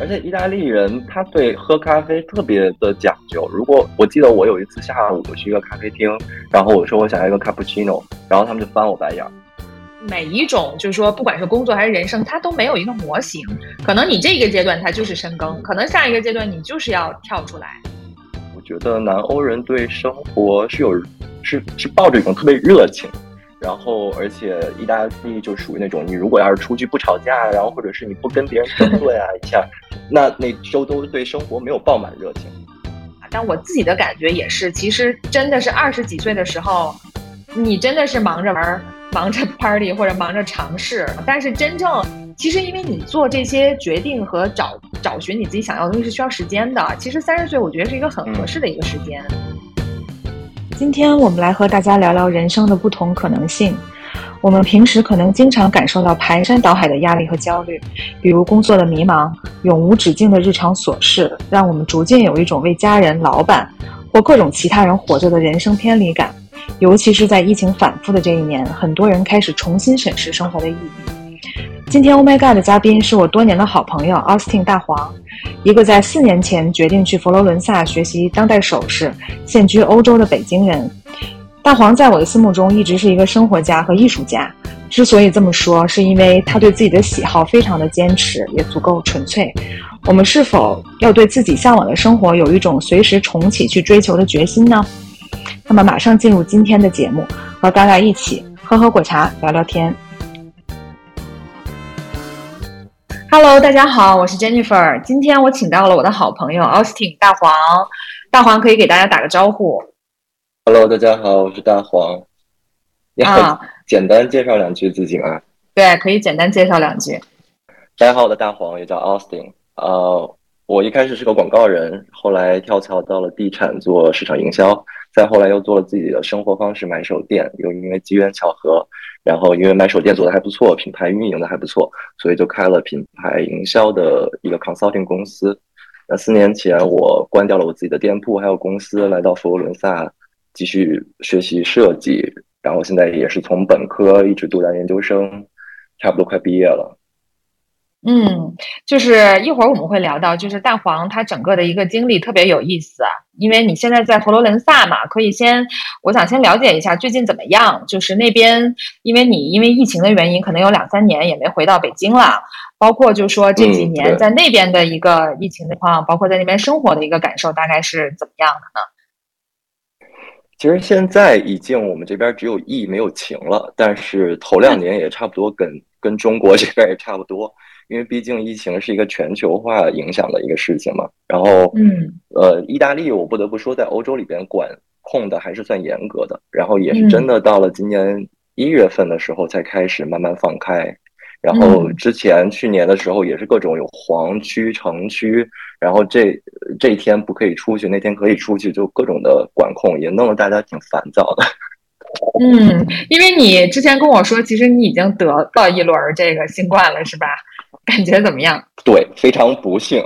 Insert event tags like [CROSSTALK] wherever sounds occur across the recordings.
而且意大利人他对喝咖啡特别的讲究。如果我记得我有一次下午我去一个咖啡厅，然后我说我想要一个 cappuccino，然后他们就翻我白眼。每一种就是说，不管是工作还是人生，它都没有一个模型。可能你这个阶段它就是深耕，可能下一个阶段你就是要跳出来。我觉得南欧人对生活是有是是抱着一种特别热情。然后，而且意大利就属于那种，你如果要是出去不吵架，然后或者是你不跟别人争论啊一下，那那周都对生活没有爆满热情。但我自己的感觉也是，其实真的是二十几岁的时候，你真的是忙着玩、忙着 party 或者忙着尝试。但是真正，其实因为你做这些决定和找找寻你自己想要的东西是需要时间的。其实三十岁，我觉得是一个很合适的一个时间。今天我们来和大家聊聊人生的不同可能性。我们平时可能经常感受到排山倒海的压力和焦虑，比如工作的迷茫、永无止境的日常琐事，让我们逐渐有一种为家人、老板或各种其他人活着的人生偏离感。尤其是在疫情反复的这一年，很多人开始重新审视生活的意义。今天 Oh My God 的嘉宾是我多年的好朋友 Austin 大黄，一个在四年前决定去佛罗伦萨学习当代首饰、现居欧洲的北京人。大黄在我的心目中一直是一个生活家和艺术家。之所以这么说，是因为他对自己的喜好非常的坚持，也足够纯粹。我们是否要对自己向往的生活有一种随时重启去追求的决心呢？那么，马上进入今天的节目，和嘎嘎一起喝喝果茶，聊聊天。Hello，大家好，我是 Jennifer。今天我请到了我的好朋友 Austin 大黄，大黄可以给大家打个招呼。Hello，大家好，我是大黄。啊，简单介绍两句自己吗？对，可以简单介绍两句。大家好，我的大黄也叫 Austin。呃，我一开始是个广告人，后来跳槽到了地产做市场营销，再后来又做了自己的生活方式买手店，又因为机缘巧合。然后因为买手店做的还不错，品牌运营的还不错，所以就开了品牌营销的一个 consulting 公司。那四年前我关掉了我自己的店铺还有公司，来到佛罗伦萨继续学习设计。然后现在也是从本科一直读到研究生，差不多快毕业了。嗯，就是一会儿我们会聊到，就是蛋黄它整个的一个经历特别有意思啊，因为你现在在佛罗伦萨嘛，可以先，我想先了解一下最近怎么样，就是那边，因为你因为疫情的原因，可能有两三年也没回到北京了，包括就说这几年在那边的一个疫情情况，包括在那边生活的一个感受，大概是怎么样的呢？其实现在已经我们这边只有疫没有情了，但是头两年也差不多跟跟中国这边也差不多。因为毕竟疫情是一个全球化影响的一个事情嘛，然后，嗯，呃，意大利我不得不说，在欧洲里边管控的还是算严格的，然后也是真的到了今年一月份的时候才开始慢慢放开，然后之前去年的时候也是各种有黄区、城区，然后这这一天不可以出去，那天可以出去，就各种的管控，也弄得大家挺烦躁的。[LAUGHS] 嗯，因为你之前跟我说，其实你已经得到一轮这个新冠了，是吧？感觉怎么样？[LAUGHS] 对，非常不幸，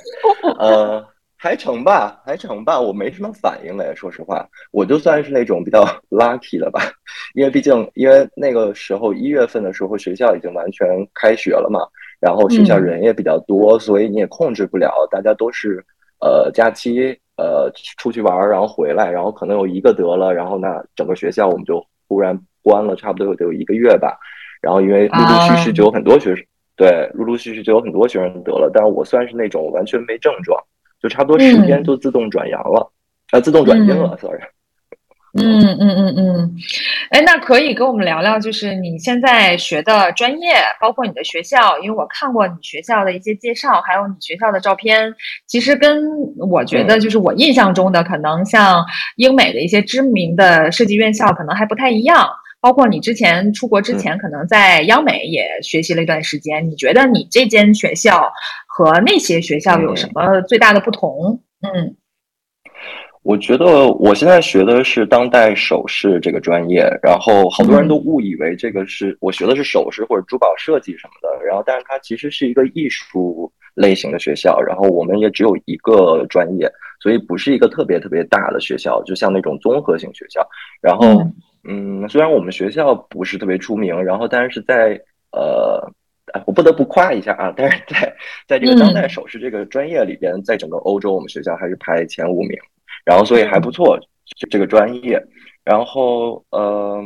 [LAUGHS] 呃，还成吧，还成吧，我没什么反应嘞。说实话，我就算是那种比较 lucky 的吧，因为毕竟，因为那个时候一月份的时候，学校已经完全开学了嘛，然后学校人也比较多，所以你也控制不了，大家都是呃假期呃出去玩，然后回来，然后可能有一个得了，然后那整个学校我们就忽然关了，差不多有得有一个月吧，然后因为陆陆续续就有很多学生。对，陆陆续续就有很多学生得了，但是我算是那种完全没症状，就差不多十天就自动转阳了，啊，自动转阴了，sorry。嗯嗯嗯嗯，哎，那可以跟我们聊聊，就是你现在学的专业，包括你的学校，因为我看过你学校的一些介绍，还有你学校的照片，其实跟我觉得就是我印象中的，可能像英美的一些知名的设计院校，可能还不太一样。包括你之前出国之前，可能在央美也学习了一段时间。你觉得你这间学校和那些学校有什么最大的不同？嗯，我觉得我现在学的是当代首饰这个专业，然后好多人都误以为这个是我学的是首饰或者珠宝设计什么的，然后但是它其实是一个艺术类型的学校，然后我们也只有一个专业，所以不是一个特别特别大的学校，就像那种综合性学校，然后。嗯，虽然我们学校不是特别出名，然后但是在呃我不得不夸一下啊，但是在在这个当代首饰这个专业里边，在整个欧洲，我们学校还是排前五名，然后所以还不错，这个专业。然后呃，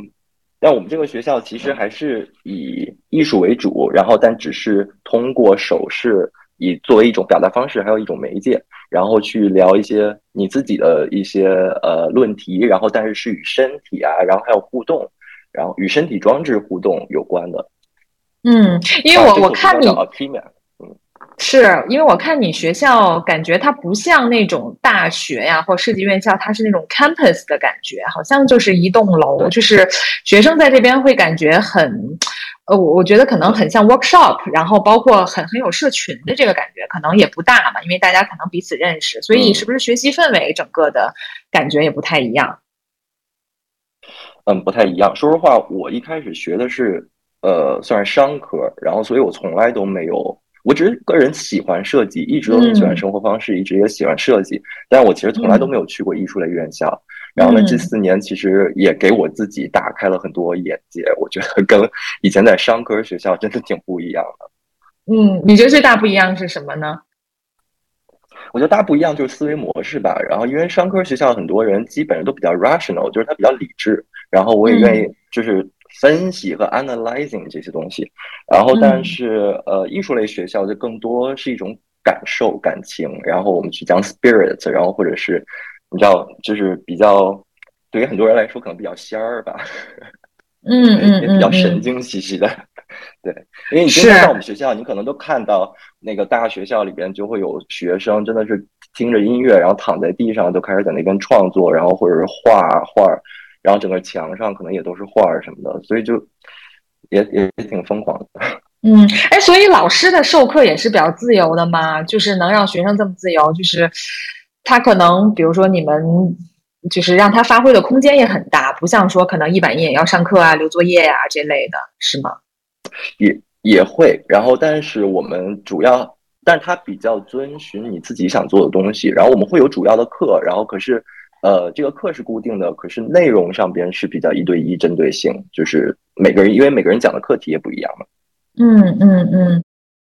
但我们这个学校其实还是以艺术为主，然后但只是通过首饰以作为一种表达方式，还有一种媒介，然后去聊一些你自己的一些呃论题，然后但是是与身体啊，然后还有互动，然后与身体装置互动有关的。嗯，因为我我看你，嗯，是因为我看你学校感觉它不像那种大学呀或设计院校，它是那种 campus 的感觉，好像就是一栋楼，就是学生在这边会感觉很，呃，我我觉得可能很像 workshop，然后包括很很有社群的这个感觉，可能也不大嘛，因为大家可能彼此认识，所以是不是学习氛围整个的感觉也不太一样？嗯，不太一样。说实话，我一开始学的是。呃，算是商科，然后所以我从来都没有，我只是个人喜欢设计，一直都很喜欢生活方式，一直也喜欢设计，但是我其实从来都没有去过艺术类院校。然后呢，这四年其实也给我自己打开了很多眼界，我觉得跟以前在商科学校真的挺不一样的。嗯，你觉得最大不一样是什么呢？我觉得大不一样就是思维模式吧。然后因为商科学校很多人基本上都比较 rational，就是他比较理智，然后我也愿意就是。分析和 analyzing 这些东西，然后但是呃，艺术类学校就更多是一种感受、感情，然后我们去讲 spirit，然后或者是你知道，就是比较对于很多人来说可能比较仙儿吧，嗯嗯，[LAUGHS] 也比较神经兮兮的，[LAUGHS] 对，因为你经常到我们学校，你可能都看到那个大学校里边就会有学生真的是听着音乐，然后躺在地上就开始在那边创作，然后或者是画画。然后整个墙上可能也都是画儿什么的，所以就也也也挺疯狂的。[LAUGHS] 嗯，哎，所以老师的授课也是比较自由的吗？就是能让学生这么自由，就是他可能比如说你们就是让他发挥的空间也很大，不像说可能一板一眼要上课啊、留作业呀这类的，是吗？也也会，然后但是我们主要，但是他比较遵循你自己想做的东西，然后我们会有主要的课，然后可是。呃，这个课是固定的，可是内容上边是比较一对一针对性，就是每个人，因为每个人讲的课题也不一样嘛。嗯嗯嗯，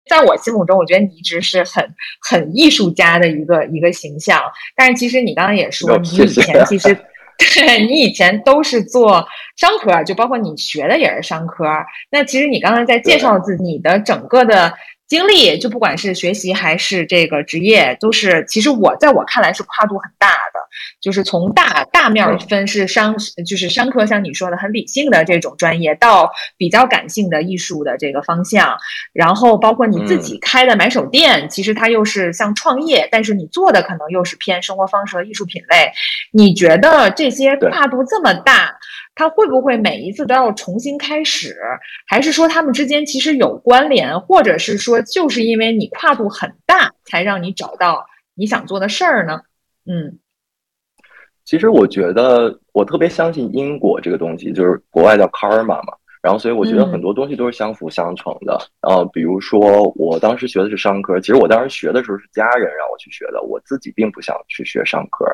在我心目中，我觉得你一直是很很艺术家的一个一个形象。但是其实你刚刚也说，你以前其实 [LAUGHS] 对你以前都是做商科，就包括你学的也是商科。那其实你刚才在介绍自己的整个的。经历就不管是学习还是这个职业，都是其实我在我看来是跨度很大的。就是从大大面分是商，就是商科，像你说的很理性的这种专业，到比较感性的艺术的这个方向。然后包括你自己开的买手店，其实它又是像创业，但是你做的可能又是偏生活方式和艺术品类。你觉得这些跨度这么大？他会不会每一次都要重新开始，还是说他们之间其实有关联，或者是说就是因为你跨度很大，才让你找到你想做的事儿呢？嗯，其实我觉得我特别相信因果这个东西，就是国外叫 karma 嘛，然后所以我觉得很多东西都是相辅相成的。然后比如说我当时学的是商科，其实我当时学的时候是家人让我去学的，我自己并不想去学商科，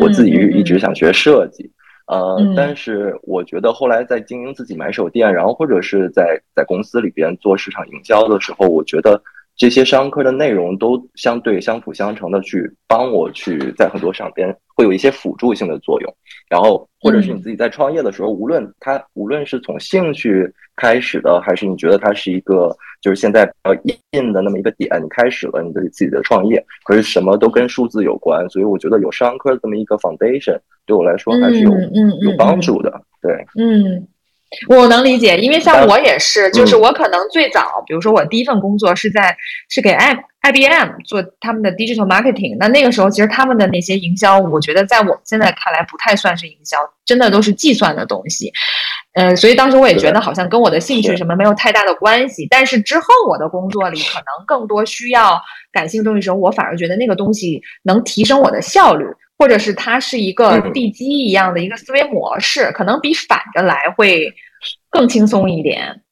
我自己一直想学设计。呃，但是我觉得后来在经营自己买手店，然后或者是在在公司里边做市场营销的时候，我觉得这些商科的内容都相对相辅相成的去帮我去在很多上边会有一些辅助性的作用。然后或者是你自己在创业的时候，无论它无论是从兴趣开始的，还是你觉得它是一个就是现在呃硬的那么一个点，你开始了你的自己的创业，可是什么都跟数字有关，所以我觉得有商科这么一个 foundation。对我来说还是有有帮助的，对，嗯，我能理解，因为像我也是，就是我可能最早，比如说我第一份工作是在是给 I I B M 做他们的 digital marketing，那那个时候其实他们的那些营销，我觉得在我现在看来不太算是营销，真的都是计算的东西，嗯，所以当时我也觉得好像跟我的兴趣什么没有太大的关系，但是之后我的工作里可能更多需要感性东西时候，我反而觉得那个东西能提升我的效率。或者是它是一个地基一样的一个思维模式，可能比反着来会更轻松一点。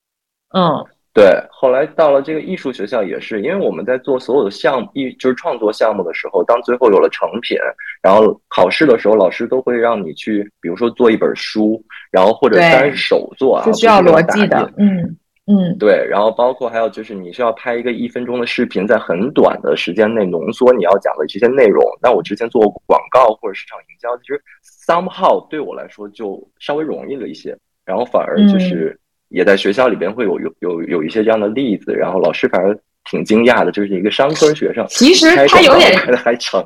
嗯，对。后来到了这个艺术学校也是，因为我们在做所有的项目，艺就是创作项目的时候，当最后有了成品，然后考试的时候，老师都会让你去，比如说做一本书，然后或者单手做啊，是需要逻辑的。嗯，嗯，对，然后包括还有就是你需要拍一个一分钟的视频，在很短的时间内浓缩你要讲的这些内容。那我之前做广告或者市场营销，其实 somehow 对我来说就稍微容易了一些，然后反而就是也在学校里边会有有有有一些这样的例子，然后老师反而挺惊讶的，就是一个商科学生，其实他有点还成。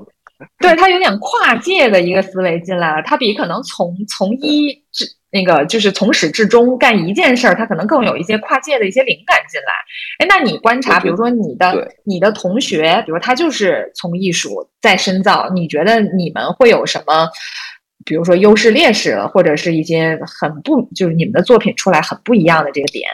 对他有点跨界的一个思维进来了，他比可能从从一至那个就是从始至终干一件事儿，他可能更有一些跨界的一些灵感进来。哎，那你观察，比如说你的你的同学，比如他就是从艺术再深造，你觉得你们会有什么，比如说优势劣势，或者是一些很不就是你们的作品出来很不一样的这个点？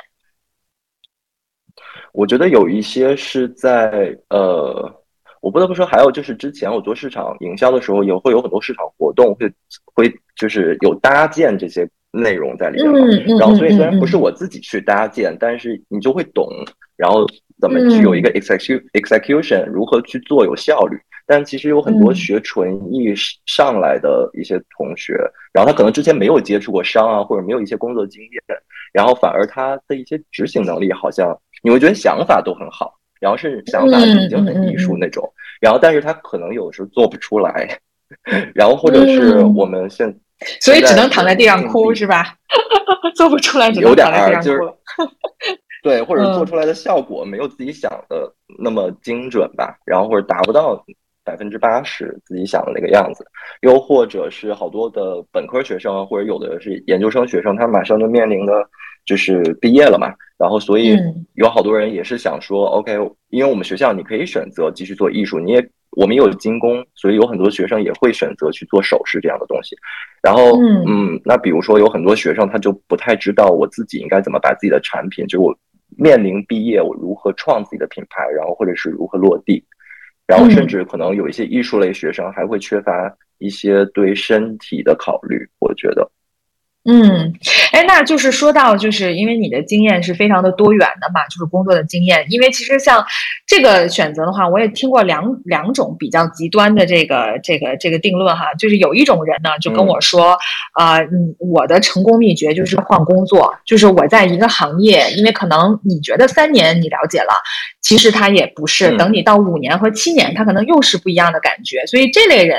我觉得有一些是在呃。我不得不说，还有就是之前我做市场营销的时候，也会有很多市场活动，会会就是有搭建这些内容在里面嘛。然后，所以虽然不是我自己去搭建，但是你就会懂，然后怎么去有一个 execution execution 如何去做有效率。但其实有很多学纯艺上来的一些同学，然后他可能之前没有接触过商啊，或者没有一些工作经验，然后反而他的一些执行能力好像你会觉得想法都很好。然后是想法已经很艺术那种，然后但是他可能有时候做不出来，[LAUGHS] 然后或者是我们现 [LAUGHS] 所以只能躺在地上哭是吧？[LAUGHS] 做不出来只有点就是 [LAUGHS] 对，或者做出来的效果没有自己想的那么精准吧，然后或者达不到百分之八十自己想的那个样子，又或者是好多的本科学生或者有的是研究生学生，他马上就面临的。就是毕业了嘛，然后所以有好多人也是想说，OK，因为我们学校你可以选择继续做艺术，你也我们也有精工，所以有很多学生也会选择去做首饰这样的东西。然后，嗯，那比如说有很多学生他就不太知道我自己应该怎么把自己的产品，就我面临毕业我如何创自己的品牌，然后或者是如何落地，然后甚至可能有一些艺术类学生还会缺乏一些对身体的考虑，我觉得。嗯，哎，那就是说到，就是因为你的经验是非常的多元的嘛，就是工作的经验。因为其实像这个选择的话，我也听过两两种比较极端的这个这个这个定论哈，就是有一种人呢就跟我说，啊，嗯，我的成功秘诀就是换工作，就是我在一个行业，因为可能你觉得三年你了解了，其实他也不是，等你到五年和七年，他可能又是不一样的感觉。所以这类人。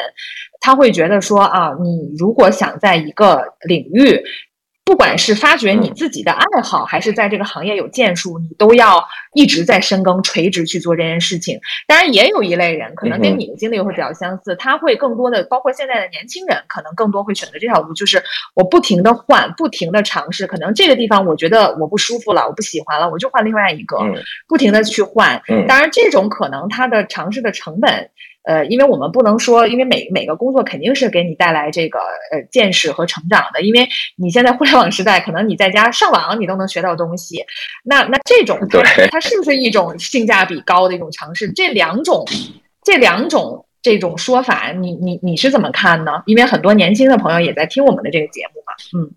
他会觉得说啊，你如果想在一个领域，不管是发掘你自己的爱好，还是在这个行业有建树，你都要一直在深耕、垂直去做这件事情。当然，也有一类人，可能跟你的经历会比较相似，他会更多的，包括现在的年轻人，可能更多会选择这条路，就是我不停的换，不停的尝试。可能这个地方我觉得我不舒服了，我不喜欢了，我就换另外一个，不停的去换。当然，这种可能他的尝试的成本。呃，因为我们不能说，因为每每个工作肯定是给你带来这个呃见识和成长的。因为你现在互联网时代，可能你在家上网，你都能学到东西。那那这种它它是不是一种性价比高的一种尝试？这两种这两种这种说法，你你你是怎么看呢？因为很多年轻的朋友也在听我们的这个节目嘛。嗯，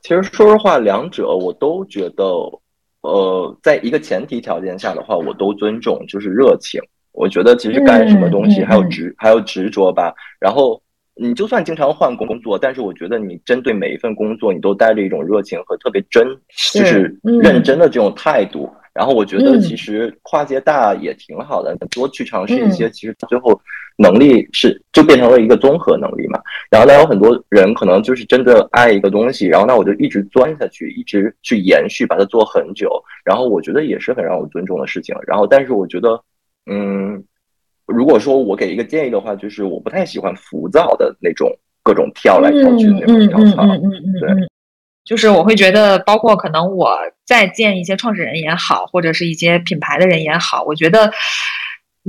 其实说实话，两者我都觉得，呃，在一个前提条件下的话，我都尊重，就是热情。我觉得其实干什么东西还有执还有执着吧。然后你就算经常换工作，但是我觉得你针对每一份工作，你都带着一种热情和特别真，就是认真的这种态度。然后我觉得其实跨界大也挺好的，多去尝试一些，其实最后能力是就变成了一个综合能力嘛。然后那有很多人可能就是真的爱一个东西，然后那我就一直钻下去，一直去延续，把它做很久。然后我觉得也是很让我尊重的事情。然后但是我觉得。嗯，如果说我给一个建议的话，就是我不太喜欢浮躁的那种各种跳来跳去的那种跳槽。嗯嗯嗯嗯对，就是我会觉得，包括可能我在见一些创始人也好，或者是一些品牌的人也好，我觉得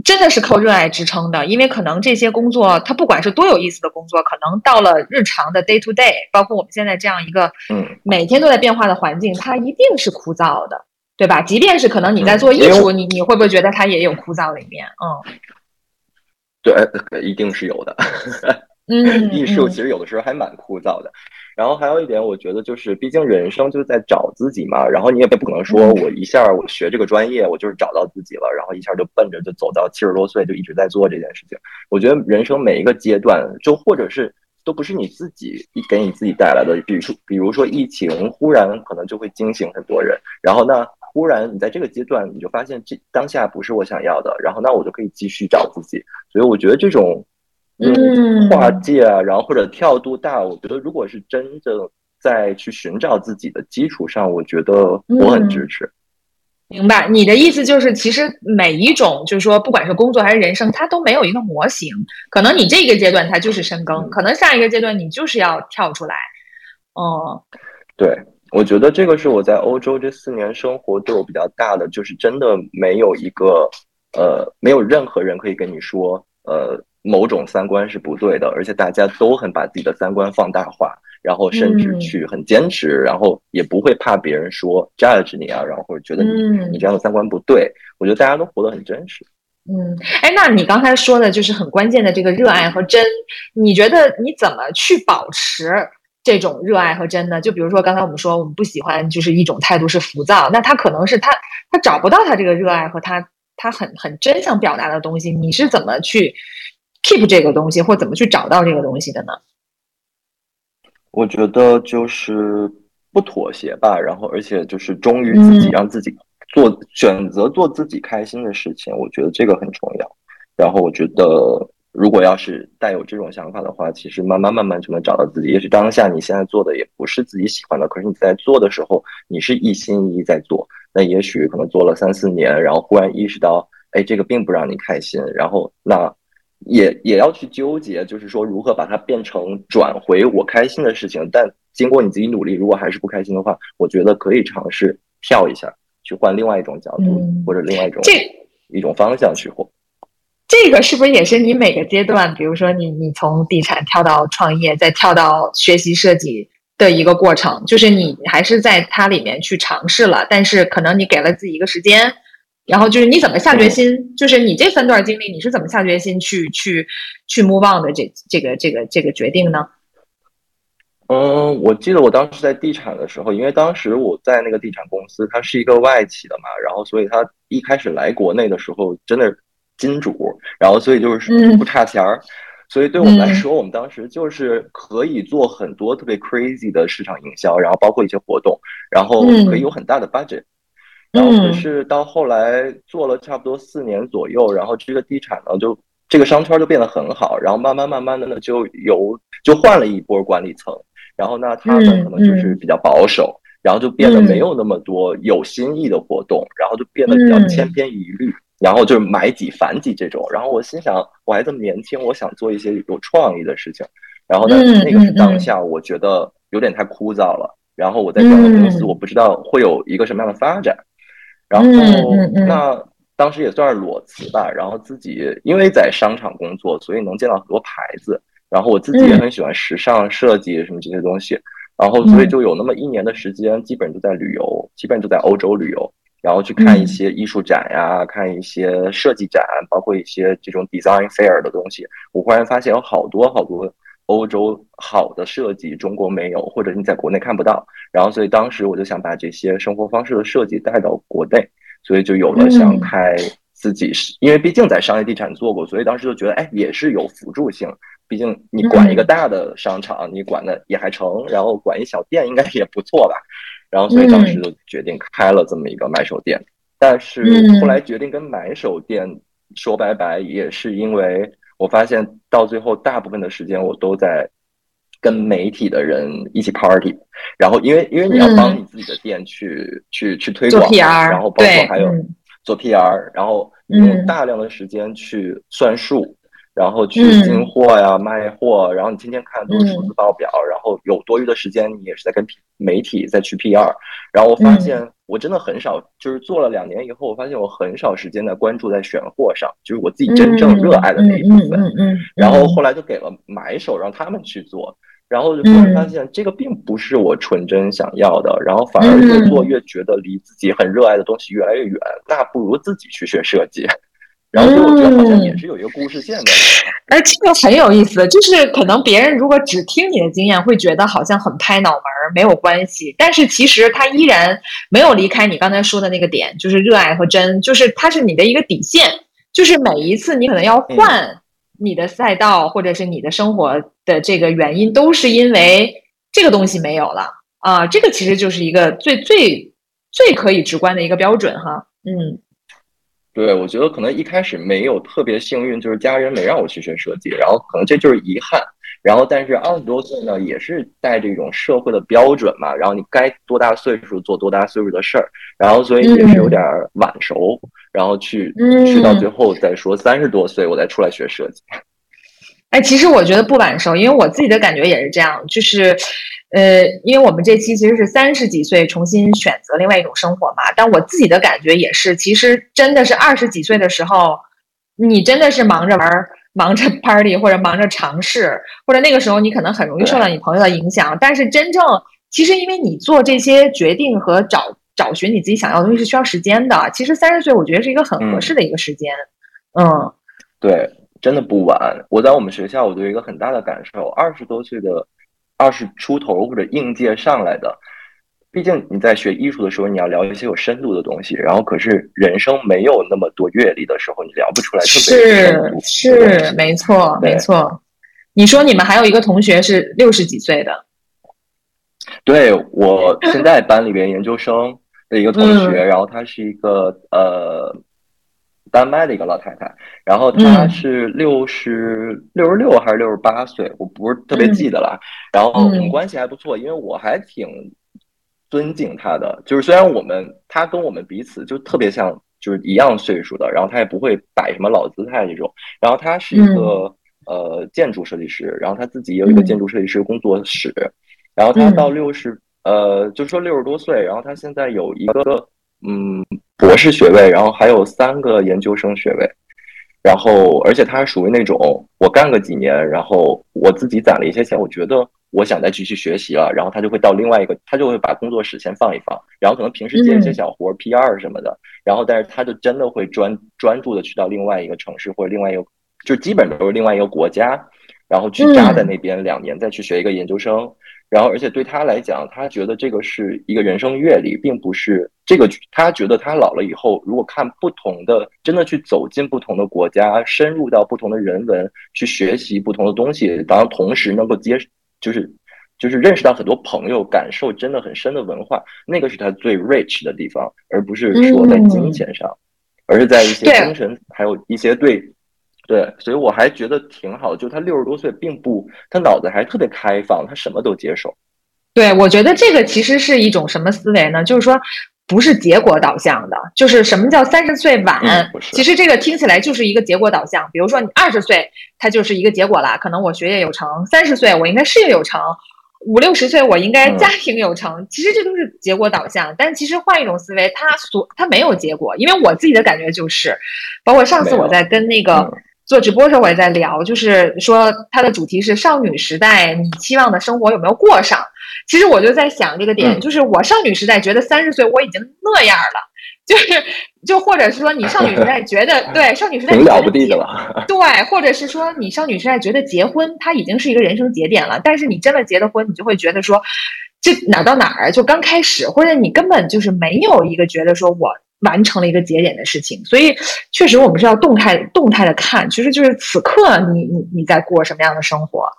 真的是靠热爱支撑的。因为可能这些工作，它不管是多有意思的工作，可能到了日常的 day to day，包括我们现在这样一个嗯每天都在变化的环境，它一定是枯燥的。对吧？即便是可能你在做艺术，你你会不会觉得它也有枯燥的一面？嗯，对，一定是有的。[LAUGHS] 嗯，艺术其实有的时候还蛮枯燥的。然后还有一点，我觉得就是，毕竟人生就是在找自己嘛。然后你也不可能说我一下我学这个专业，我就是找到自己了，然后一下就奔着就走到七十多岁就一直在做这件事情。我觉得人生每一个阶段，就或者是都不是你自己给你自己带来的。比如说，比如说疫情忽然可能就会惊醒很多人，然后呢，忽然你在这个阶段你就发现这当下不是我想要的，然后那我就可以继续找自己。所以我觉得这种嗯跨界啊，然后或者跳度大，我觉得如果是真的在去寻找自己的基础上，我觉得我很支持。明白你的意思，就是其实每一种，就是说，不管是工作还是人生，它都没有一个模型。可能你这个阶段它就是深耕，可能下一个阶段你就是要跳出来。哦，对，我觉得这个是我在欧洲这四年生活对我比较大的，就是真的没有一个呃，没有任何人可以跟你说，呃，某种三观是不对的，而且大家都很把自己的三观放大化。然后甚至去很坚持，然后也不会怕别人说 judge 你啊，然后或者觉得你你这样的三观不对。我觉得大家都活得很真实。嗯，哎，那你刚才说的就是很关键的这个热爱和真，你觉得你怎么去保持这种热爱和真的？就比如说刚才我们说我们不喜欢就是一种态度是浮躁，那他可能是他他找不到他这个热爱和他他很很真想表达的东西，你是怎么去 keep 这个东西，或怎么去找到这个东西的呢？我觉得就是不妥协吧，然后而且就是忠于自己，让自己做选择做自己开心的事情。我觉得这个很重要。然后我觉得，如果要是带有这种想法的话，其实慢慢慢慢就能找到自己。也许当下你现在做的也不是自己喜欢的，可是你在做的时候，你是一心一意在做。那也许可能做了三四年，然后忽然意识到，哎，这个并不让你开心。然后那。也也要去纠结，就是说如何把它变成转回我开心的事情。但经过你自己努力，如果还是不开心的话，我觉得可以尝试跳一下，去换另外一种角度，或者另外一种一种方向去活。这个是不是也是你每个阶段，比如说你你从地产跳到创业，再跳到学习设计的一个过程？就是你还是在它里面去尝试了，但是可能你给了自己一个时间。然后就是你怎么下决心？就是你这三段经历，你是怎么下决心去去去 move on 的？这这个这个这个决定呢？嗯，我记得我当时在地产的时候，因为当时我在那个地产公司，它是一个外企的嘛，然后所以它一开始来国内的时候，真的金主，然后所以就是不差钱儿，所以对我们来说，我们当时就是可以做很多特别 crazy 的市场营销，然后包括一些活动，然后可以有很大的 budget。然后可是到后来做了差不多四年左右，然后这个地产呢，就这个商圈就变得很好，然后慢慢慢慢的呢，就有就换了一波管理层，然后呢，他们可能就是比较保守，然后就变得没有那么多有新意的活动，然后就变得比较千篇一律，然后就是买几返几这种。然后我心想，我还这么年轻，我想做一些有创意的事情。然后呢，那个是当下我觉得有点太枯燥了。然后我在这样的公司，我不知道会有一个什么样的发展。然后，那当时也算是裸辞吧。然后自己因为在商场工作，所以能见到很多牌子。然后我自己也很喜欢时尚设计什么这些东西。然后，所以就有那么一年的时间，基本就在旅游，基本就在欧洲旅游，然后去看一些艺术展呀，看一些设计展，包括一些这种 design fair 的东西。我忽然发现有好多好多欧洲好的设计，中国没有，或者你在国内看不到。然后，所以当时我就想把这些生活方式的设计带到国内，所以就有了想开自己，因为毕竟在商业地产做过，所以当时就觉得，哎，也是有辅助性。毕竟你管一个大的商场，你管的也还成，然后管一小店应该也不错吧。然后，所以当时就决定开了这么一个买手店。但是后来决定跟买手店说拜拜，也是因为我发现到最后，大部分的时间我都在。跟媒体的人一起 party，然后因为因为你要帮你自己的店去去去推广，然后包括还有做 PR，然后用大量的时间去算数，然后去进货呀卖货，然后你天天看都是数字报表，然后有多余的时间你也是在跟媒体在去 PR，然后我发现我真的很少，就是做了两年以后，我发现我很少时间在关注在选货上，就是我自己真正热爱的那一部分，然后后来就给了买手让他们去做。然后就突然发现，这个并不是我纯真想要的，然后反而越做越觉得离自己很热爱的东西越来越远，那不如自己去学设计。然后我觉得好像也是有一个故事线的。哎，这个很有意思，就是可能别人如果只听你的经验，会觉得好像很拍脑门儿，没有关系。但是其实他依然没有离开你刚才说的那个点，就是热爱和真，就是它是你的一个底线，就是每一次你可能要换。你的赛道或者是你的生活的这个原因，都是因为这个东西没有了啊。这个其实就是一个最最最可以直观的一个标准哈。嗯，对，我觉得可能一开始没有特别幸运，就是家人没让我去学设计，然后可能这就是遗憾。然后，但是二十多岁呢，也是带这种社会的标准嘛。然后你该多大岁数做多大岁数的事儿，然后所以也是有点晚熟，然后去去到最后再说三十多岁我再出来学设计。哎，其实我觉得不晚熟，因为我自己的感觉也是这样，就是呃，因为我们这期其实是三十几岁重新选择另外一种生活嘛。但我自己的感觉也是，其实真的是二十几岁的时候，你真的是忙着玩儿。忙着 party 或者忙着尝试，或者那个时候你可能很容易受到你朋友的影响。但是真正其实因为你做这些决定和找找寻你自己想要的东西是需要时间的。其实三十岁我觉得是一个很合适的一个时间。嗯，对，真的不晚。我在我们学校，我就有一个很大的感受：二十多岁的二十出头或者应届上来的。毕竟你在学艺术的时候，你要聊一些有深度的东西。然后，可是人生没有那么多阅历的时候，你聊不出来特别。是是，没错没错。你说你们还有一个同学是六十几岁的？对，我现在班里边研究生的一个同学，然后他是一个呃丹麦的一个老太太，然后她是六十六十六还是六十八岁，我不是特别记得了。然后我们关系还不错，因为我还挺。尊敬她的，就是虽然我们她跟我们彼此就特别像，就是一样岁数的，然后她也不会摆什么老姿态那种。然后她是一个呃建筑设计师，然后她自己也有一个建筑设计师工作室。然后她到六十呃，就说六十多岁，然后她现在有一个嗯博士学位，然后还有三个研究生学位。然后而且他属于那种我干个几年，然后我自己攒了一些钱，我觉得。我想再继续学习了，然后他就会到另外一个，他就会把工作室先放一放，然后可能平时接一些小活，P 二什么的，然后但是他就真的会专专注的去到另外一个城市或者另外一个，就基本都是另外一个国家，然后去扎在那边两年，再去学一个研究生，然后而且对他来讲，他觉得这个是一个人生阅历，并不是这个，他觉得他老了以后，如果看不同的，真的去走进不同的国家，深入到不同的人文，去学习不同的东西，然后同时能够接。就是，就是认识到很多朋友，感受真的很深的文化，那个是他最 rich 的地方，而不是说在金钱上，而是在一些精神，还有一些对，对，所以我还觉得挺好。就他六十多岁，并不，他脑子还特别开放，他什么都接受。对，我觉得这个其实是一种什么思维呢？就是说。不是结果导向的，就是什么叫三十岁晚？其实这个听起来就是一个结果导向。比如说你二十岁，它就是一个结果啦，可能我学业有成；三十岁我应该事业有成；五六十岁我应该家庭有成。其实这都是结果导向。但其实换一种思维，它所它没有结果。因为我自己的感觉就是，包括上次我在跟那个做直播的时候，我也在聊，就是说它的主题是少女时代，你期望的生活有没有过上？其实我就在想这个点，就是我少女时代觉得三十岁我已经那样了，就是就或者是说你少女时代觉得 [LAUGHS] 对少女时代挺了不地的了，对，或者是说你少女时代觉得结婚它已经是一个人生节点了，但是你真的结了婚，你就会觉得说这哪到哪儿就刚开始，或者你根本就是没有一个觉得说我完成了一个节点的事情，所以确实我们是要动态动态的看，其实就是此刻你你你在过什么样的生活，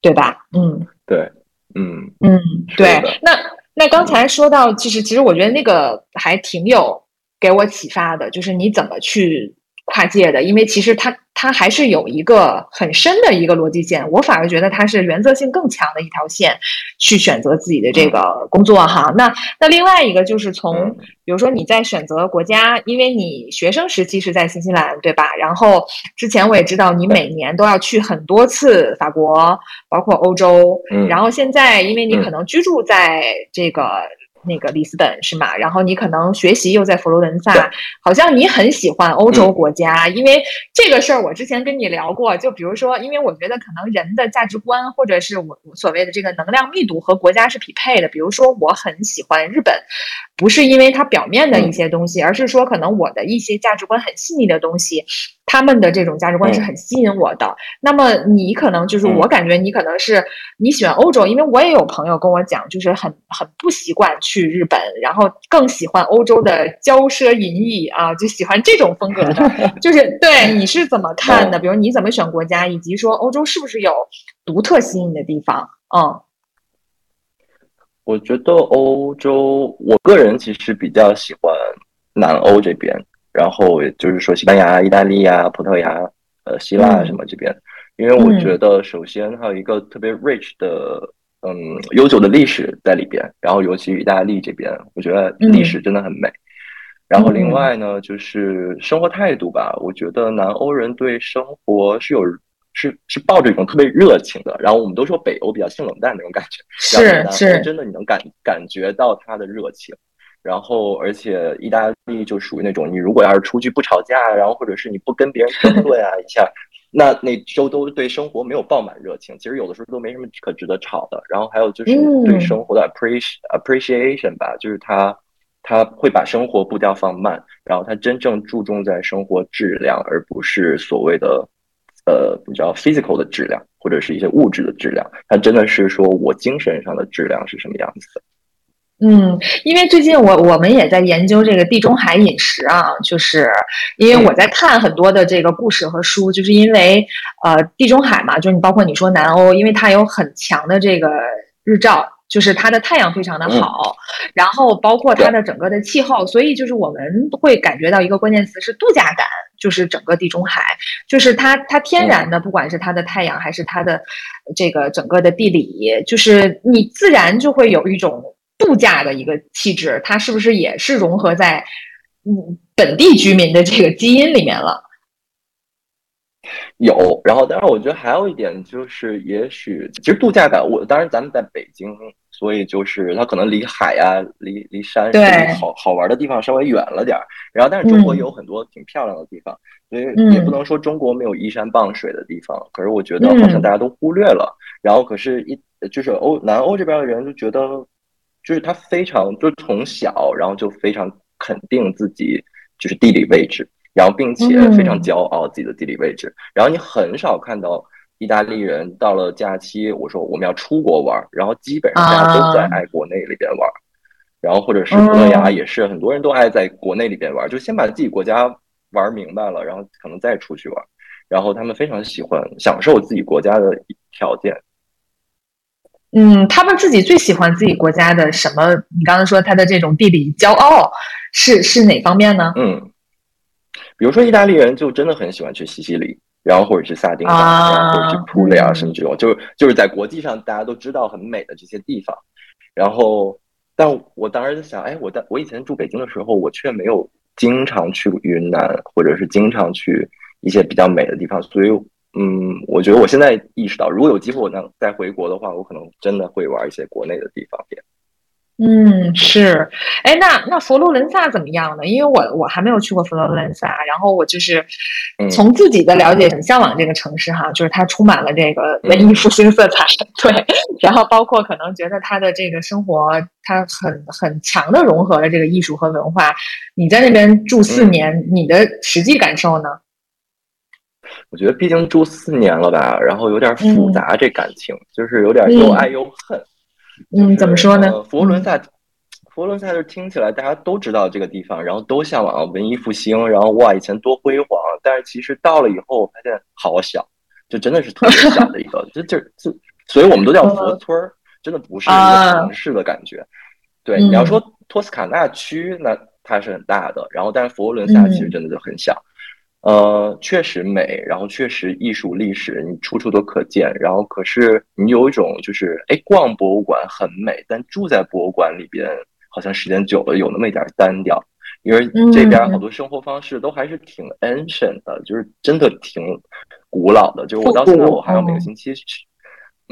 对吧？嗯，对。嗯嗯，对，那那刚才说到，其实其实我觉得那个还挺有给我启发的，就是你怎么去跨界的，因为其实它。它还是有一个很深的一个逻辑线，我反而觉得它是原则性更强的一条线，去选择自己的这个工作哈。那那另外一个就是从，比如说你在选择国家，因为你学生时期是在新西兰对吧？然后之前我也知道你每年都要去很多次法国，包括欧洲，然后现在因为你可能居住在这个。那个里斯本是吗？然后你可能学习又在佛罗伦萨，好像你很喜欢欧洲国家，因为这个事儿我之前跟你聊过。就比如说，因为我觉得可能人的价值观或者是我所谓的这个能量密度和国家是匹配的。比如说，我很喜欢日本，不是因为它表面的一些东西，而是说可能我的一些价值观很细腻的东西。他们的这种价值观是很吸引我的。那么你可能就是我感觉你可能是你喜欢欧洲，因为我也有朋友跟我讲，就是很很不习惯去日本，然后更喜欢欧洲的骄奢淫逸啊，[LAUGHS] 就喜欢这种风格的。[LAUGHS] 就是对你是怎么看的？比如你怎么选国家，以及说欧洲是不是有独特吸引的地方？嗯。我觉得欧洲，我个人其实比较喜欢南欧这边，然后就是说西班牙、意大利啊、葡萄牙、呃希腊什么这边，因为我觉得首先它有一个特别 rich 的，嗯，悠久的历史在里边，然后尤其意大利这边，我觉得历史真的很美。然后另外呢，就是生活态度吧，我觉得南欧人对生活是有。是是抱着一种特别热情的，然后我们都说北欧比较性冷淡那种感觉，是是，真的你能感感觉到他的热情，然后而且意大利就属于那种你如果要是出去不吵架，然后或者是你不跟别人争论啊一下，那那周都对生活没有爆满热情，其实有的时候都没什么可值得吵的。然后还有就是对生活的 appreciation appreciation 吧，就是他他会把生活步调放慢，然后他真正注重在生活质量，而不是所谓的。呃，比较 physical 的质量，或者是一些物质的质量，他真的是说我精神上的质量是什么样子的？嗯，因为最近我我们也在研究这个地中海饮食啊，就是因为我在看很多的这个故事和书，就是因为呃地中海嘛，就是你包括你说南欧，因为它有很强的这个日照。就是它的太阳非常的好，然后包括它的整个的气候，所以就是我们会感觉到一个关键词是度假感，就是整个地中海，就是它它天然的，不管是它的太阳还是它的这个整个的地理，就是你自然就会有一种度假的一个气质，它是不是也是融合在嗯本地居民的这个基因里面了？有，然后当然我觉得还有一点就是，也许其实度假感，我当然咱们在北京。所以就是它可能离海呀、离离山、好好玩的地方稍微远了点儿。然后，但是中国也有很多挺漂亮的地方，所以也不能说中国没有依山傍水的地方。可是我觉得好像大家都忽略了。然后，可是一就是欧南欧这边的人就觉得，就是他非常就从小然后就非常肯定自己就是地理位置，然后并且非常骄傲自己的地理位置。然后你很少看到。意大利人到了假期，我说我们要出国玩，然后基本上大家都在爱国内里边玩，然后或者是葡萄牙也是很多人都爱在国内里边玩，就先把自己国家玩明白了，然后可能再出去玩，然后他们非常喜欢享受自己国家的条件。嗯，他们自己最喜欢自己国家的什么？你刚刚说他的这种地理骄傲是是哪方面呢？嗯，比如说意大利人就真的很喜欢去西西里。然后或者是萨丁岛，然后或者是普里啊什么这种，就是就是在国际上大家都知道很美的这些地方。然后，但我当时在想，哎，我在我以前住北京的时候，我却没有经常去云南，或者是经常去一些比较美的地方。所以，嗯，我觉得我现在意识到，如果有机会我能再回国的话，我可能真的会玩一些国内的地方点。嗯，是，哎，那那佛罗伦萨怎么样呢？因为我我还没有去过佛罗伦萨，然后我就是从自己的了解很向往这个城市哈，就是它充满了这个文艺复兴色彩，[LAUGHS] 对，然后包括可能觉得它的这个生活，它很很强的融合了这个艺术和文化。你在那边住四年，你的实际感受呢？我觉得毕竟住四年了吧，然后有点复杂，这感情就是有点又爱又恨。嗯，怎么说呢？佛罗伦萨，佛罗伦萨就听起来大家都知道这个地方，然后都向往文艺复兴，然后哇，以前多辉煌。但是其实到了以后，我发现好小，就真的是特别小的一个，[LAUGHS] 就就就，所以我们都叫佛村儿，真的不是一个城市的感觉。对，你要说托斯卡纳区，那它是很大的，然后但是佛罗伦萨其实真的就很小。呃，确实美，然后确实艺术历史你处处都可见，然后可是你有一种就是，哎，逛博物馆很美，但住在博物馆里边好像时间久了有那么一点单调，因为这边好多生活方式都还是挺 ancient 的，就是真的挺古老的，就是我到现在我还有每个星期去。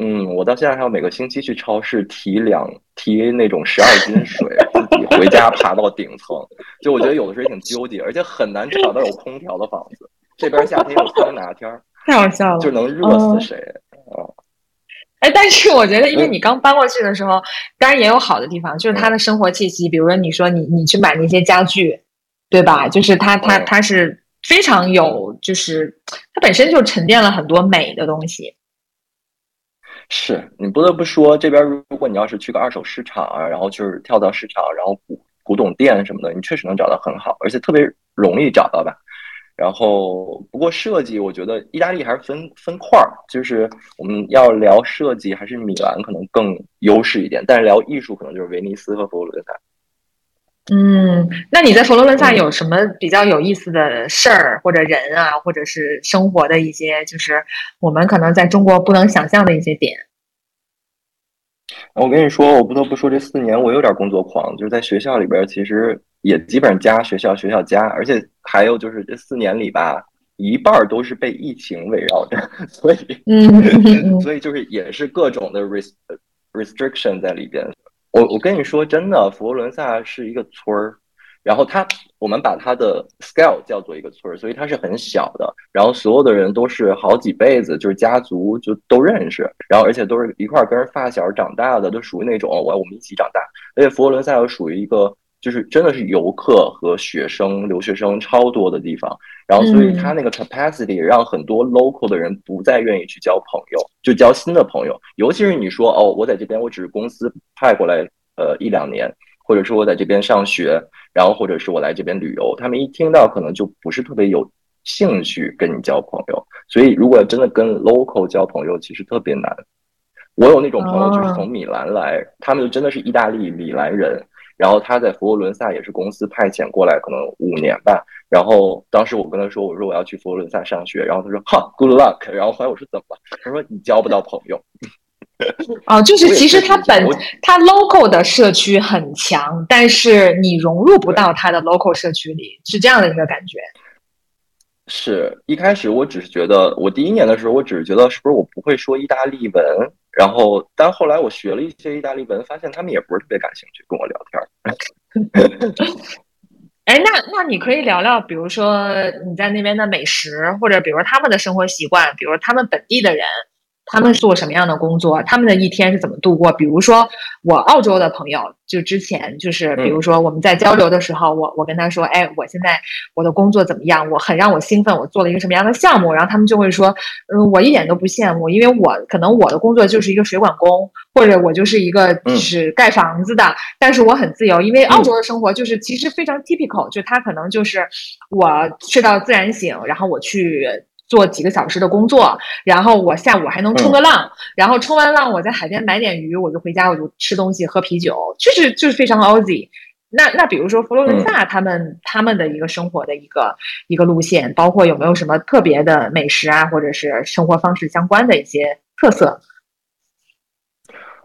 嗯，我到现在还要每个星期去超市提两提那种十二斤水，自己回家爬到顶层。就我觉得有的时候也挺纠结，而且很难找到有空调的房子。这边夏天有桑拿天儿，太好笑了，就能热死谁啊！哎，但是我觉得，因为你刚搬过去的时候，当然也有好的地方，就是它的生活气息。比如说，你说你你去买那些家具，对吧？就是它它它是非常有，就是它本身就沉淀了很多美的东西。是你不得不说，这边如果你要是去个二手市场啊，然后就是跳蚤市场，然后古古董店什么的，你确实能找到很好，而且特别容易找到吧。然后不过设计，我觉得意大利还是分分块儿，就是我们要聊设计，还是米兰可能更优势一点，但是聊艺术，可能就是威尼斯和佛罗伦萨。嗯，那你在佛罗伦萨有什么比较有意思的事儿或者人啊，或者是生活的一些，就是我们可能在中国不能想象的一些点？我跟你说，我不得不说，这四年我有点工作狂，就是在学校里边，其实也基本上加学校，学校加，而且还有就是这四年里吧，一半都是被疫情围绕着，[LAUGHS] 所以，嗯，所以就是也是各种的 rest restriction 在里边。我我跟你说，真的，佛罗伦萨是一个村儿，然后它我们把它的 scale 叫做一个村儿，所以它是很小的，然后所有的人都是好几辈子，就是家族就都认识，然后而且都是一块儿跟着发小长大的，都属于那种我我们一起长大，而且佛罗伦萨又属于一个。就是真的是游客和学生、留学生超多的地方，然后所以他那个 capacity 让很多 local 的人不再愿意去交朋友，就交新的朋友。尤其是你说哦，我在这边我只是公司派过来呃一两年，或者说我在这边上学，然后或者是我来这边旅游，他们一听到可能就不是特别有兴趣跟你交朋友。所以如果真的跟 local 交朋友，其实特别难。我有那种朋友就是从米兰来，他们就真的是意大利米兰人。然后他在佛罗伦萨也是公司派遣过来，可能五年吧。然后当时我跟他说：“我说我要去佛罗伦萨上学。”然后他说：“哈，good luck。”然后后来我说：“怎么了？”他说：“你交不到朋友。[LAUGHS] ”哦，就是其实他本他 local 的社区很强，但是你融入不到他的 local 社区里，是这样的一个感觉。是一开始我只是觉得，我第一年的时候，我只是觉得是不是我不会说意大利文。然后，但后来我学了一些意大利文，发现他们也不是特别感兴趣跟我聊天。[LAUGHS] 哎，那那你可以聊聊，比如说你在那边的美食，或者比如他们的生活习惯，比如他们本地的人。他们做什么样的工作？他们的一天是怎么度过？比如说，我澳洲的朋友，就之前就是，比如说我们在交流的时候，我我跟他说，哎，我现在我的工作怎么样？我很让我兴奋，我做了一个什么样的项目？然后他们就会说，嗯，我一点都不羡慕，因为我可能我的工作就是一个水管工，或者我就是一个是盖房子的，但是我很自由，因为澳洲的生活就是其实非常 typical，就他可能就是我睡到自然醒，然后我去。做几个小时的工作，然后我下午还能冲个浪，然后冲完浪我在海边买点鱼，我就回家，我就吃东西喝啤酒，就是就是非常 Aussie。那那比如说佛罗伦萨他们他们的一个生活的一个一个路线，包括有没有什么特别的美食啊，或者是生活方式相关的一些特色？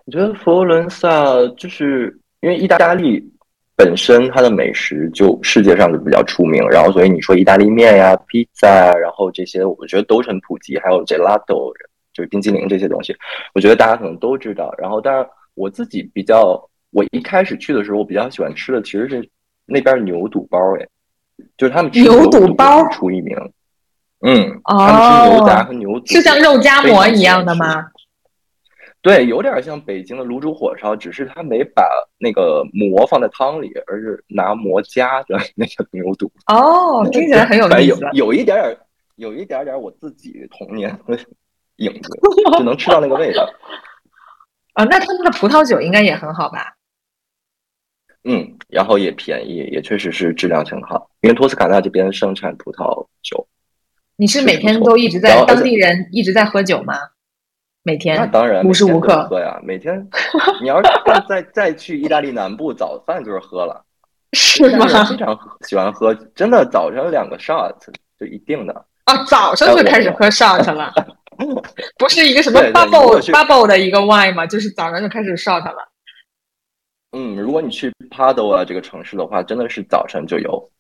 我觉得佛罗伦萨就是因为意大利。本身它的美食就世界上就比较出名，然后所以你说意大利面呀、披萨啊，然后这些我觉得都很普及，还有 gelato 就是冰激凌这些东西，我觉得大家可能都知道。然后，当然我自己比较，我一开始去的时候，我比较喜欢吃的其实是那边牛肚包，哎，就是他们吃牛肚包出一名，嗯，他们吃牛杂和牛肚，是像肉夹馍一样的吗？对，有点像北京的卤煮火烧，只是他没把那个馍放在汤里，而是拿馍夹着那个牛肚。哦，听起来很有意思。有有一点点，有一点点我自己童年的影子，[LAUGHS] 就能吃到那个味道。啊，[LAUGHS] 那他们的葡萄酒应该也很好吧？嗯，然后也便宜，也确实是质量挺好。因为托斯卡纳这边生产葡萄酒。你是每天都一直在当地人一直在喝酒吗？每天那当然无时无刻喝呀，每天 [LAUGHS] 你要是再再去意大利南部，早饭就是喝了，是吗？非常喜欢喝，真的早上两个 shot 就一定的啊，早上就开始喝 shot 了，[LAUGHS] 不是一个什么 bubble bubble 的一个 wine 吗？就是早上就开始 shot 了。嗯，如果你去 Padova 这个城市的话，真的是早晨就有，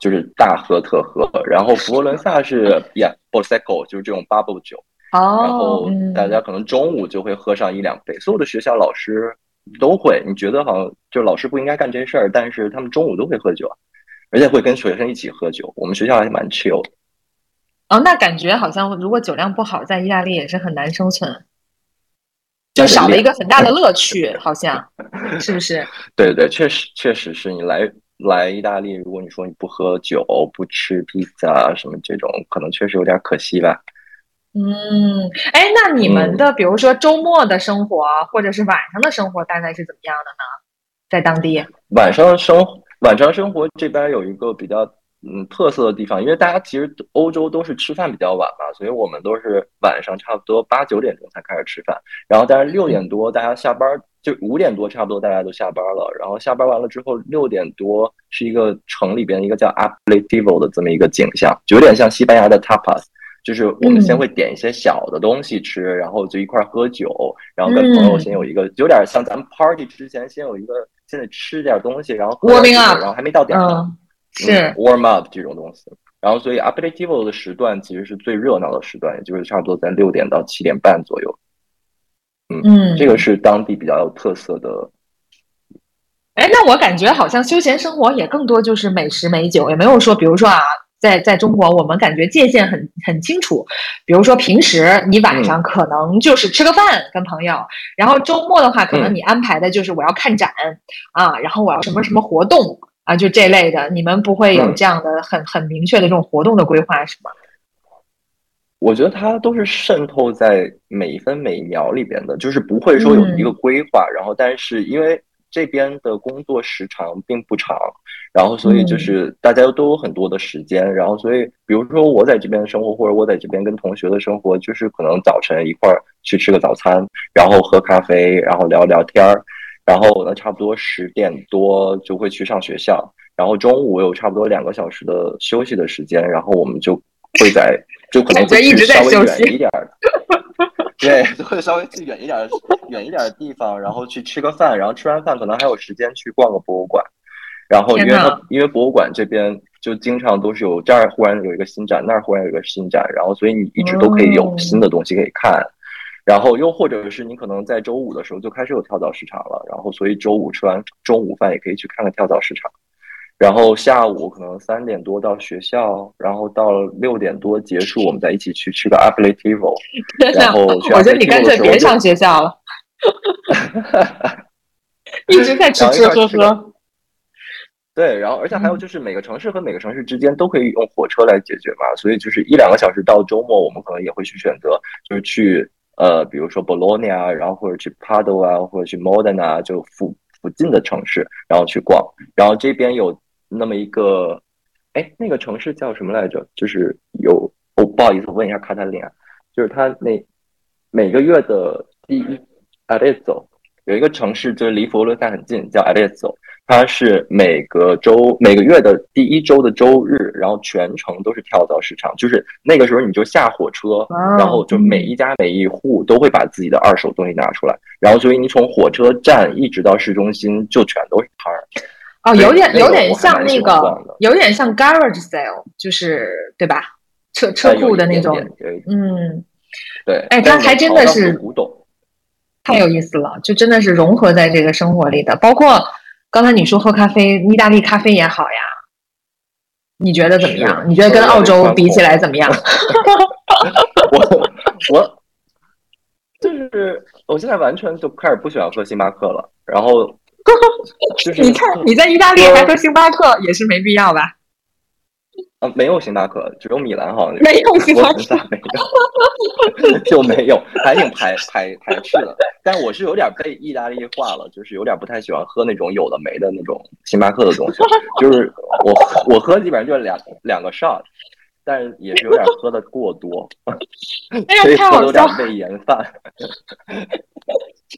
就是大喝特喝。然后佛罗伦萨是 yeah b o s e c o 就是这种 bubble 酒。然后大家可能中午就会喝上一两杯，所有的学校老师都会。你觉得好像就老师不应该干这事儿，但是他们中午都会喝酒，而且会跟学生一起喝酒。我们学校还蛮 chill 的。哦，那感觉好像如果酒量不好，在意大利也是很难生存，就少了一个很大的 [LAUGHS] 乐趣，好像是不是？[LAUGHS] 对对对，确实确实是你来来意大利，如果你说你不喝酒、不吃披萨什么这种，可能确实有点可惜吧。嗯，哎，那你们的比如说周末的生活，或者是晚上的生活，大概是怎么样的呢？在当地，晚上生晚上生活这边有一个比较嗯特色的地方，因为大家其实欧洲都是吃饭比较晚嘛，所以我们都是晚上差不多八九点钟才开始吃饭，然后但是六点多大家下班，就五点多差不多大家都下班了，然后下班完了之后六点多是一个城里边一个叫 Aperitivo 的这么一个景象，就有点像西班牙的 Tapas。就是我们先会点一些小的东西吃，然后就一块喝酒，然后跟朋友先有一个有点像咱们 party 之前先有一个，现在吃点东西，然后 warming up，然后还没到点呢，是 warm up 这种东西。然后所以 aperitivo 的时段其实是最热闹的时段，也就是差不多在六点到七点半左右。嗯，这个是当地比较有特色的。哎，那我感觉好像休闲生活也更多就是美食美酒，也没有说，比如说啊。在在中国，我们感觉界限很很清楚。比如说，平时你晚上可能就是吃个饭跟朋友，然后周末的话，可能你安排的就是我要看展啊，然后我要什么什么活动啊，就这类的。你们不会有这样的很很明确的这种活动的规划是吗？我觉得它都是渗透在每一分每一秒里边的，就是不会说有一个规划。然后，但是因为这边的工作时长并不长。然后，所以就是大家都有很多的时间，然后所以，比如说我在这边生活，或者我在这边跟同学的生活，就是可能早晨一块儿去吃个早餐，然后喝咖啡，然后聊聊天儿，然后呢，差不多十点多就会去上学校，然后中午有差不多两个小时的休息的时间，然后我们就会在就可能会去稍微远一点儿，[LAUGHS] 对，会稍微去远一点远一点的地方，然后去吃个饭，然后吃完饭可能还有时间去逛个博物馆。然后，因为它因为博物馆这边就经常都是有这儿忽然有一个新展，那儿忽然有一个新展，然后所以你一直都可以有新的东西可以看。然后又或者是你可能在周五的时候就开始有跳蚤市场了，然后所以周五吃完中午饭也可以去看看跳蚤市场。然后下午可能三点多到学校，然后到六点多结束，我们再一起去吃个 aperitivo。[LAUGHS] 然后我觉得你干脆别上学校了，[LAUGHS] 一直在吃吃喝喝。对，然后而且还有就是每个城市和每个城市之间都可以用火车来解决嘛，所以就是一两个小时到周末，我们可能也会去选择，就是去呃，比如说 Bologna 啊，然后或者去 Padova 或者去 Modena，就附附近的城市，然后去逛。然后这边有那么一个，哎，那个城市叫什么来着？就是有哦，不好意思，我问一下卡塔琳，就是他那每个月的第一 Arezzo 有一个城市，就是离佛罗伦萨很近，叫 Arezzo。它是每个周每个月的第一周的周日，然后全程都是跳蚤市场，就是那个时候你就下火车，然后就每一家每一户都会把自己的二手东西拿出来，然后所以你从火车站一直到市中心就全都是摊儿。哦，有点有点像那个，有点像 garage sale，就是对吧？车车库的那种。嗯，对。哎，刚才真的是古董，太有意思了，就真的是融合在这个生活里的，包括。刚才你说喝咖啡，意大利咖啡也好呀，你觉得怎么样？你觉得跟澳洲比起来怎么样？[LAUGHS] 我我就是我现在完全就开始不喜欢喝星巴克了，然后就是你看你在意大利还喝星巴克也是没必要吧？啊，没有星巴克，只有米兰好像没有星巴克，没有 [LAUGHS] 就没有，还挺排排排斥的。但我是有点被意大利化了，就是有点不太喜欢喝那种有的没的那种星巴克的东西。就是我我喝基本上就是两两个 shot，但是也是有点喝的过多，所以喝有点胃炎犯。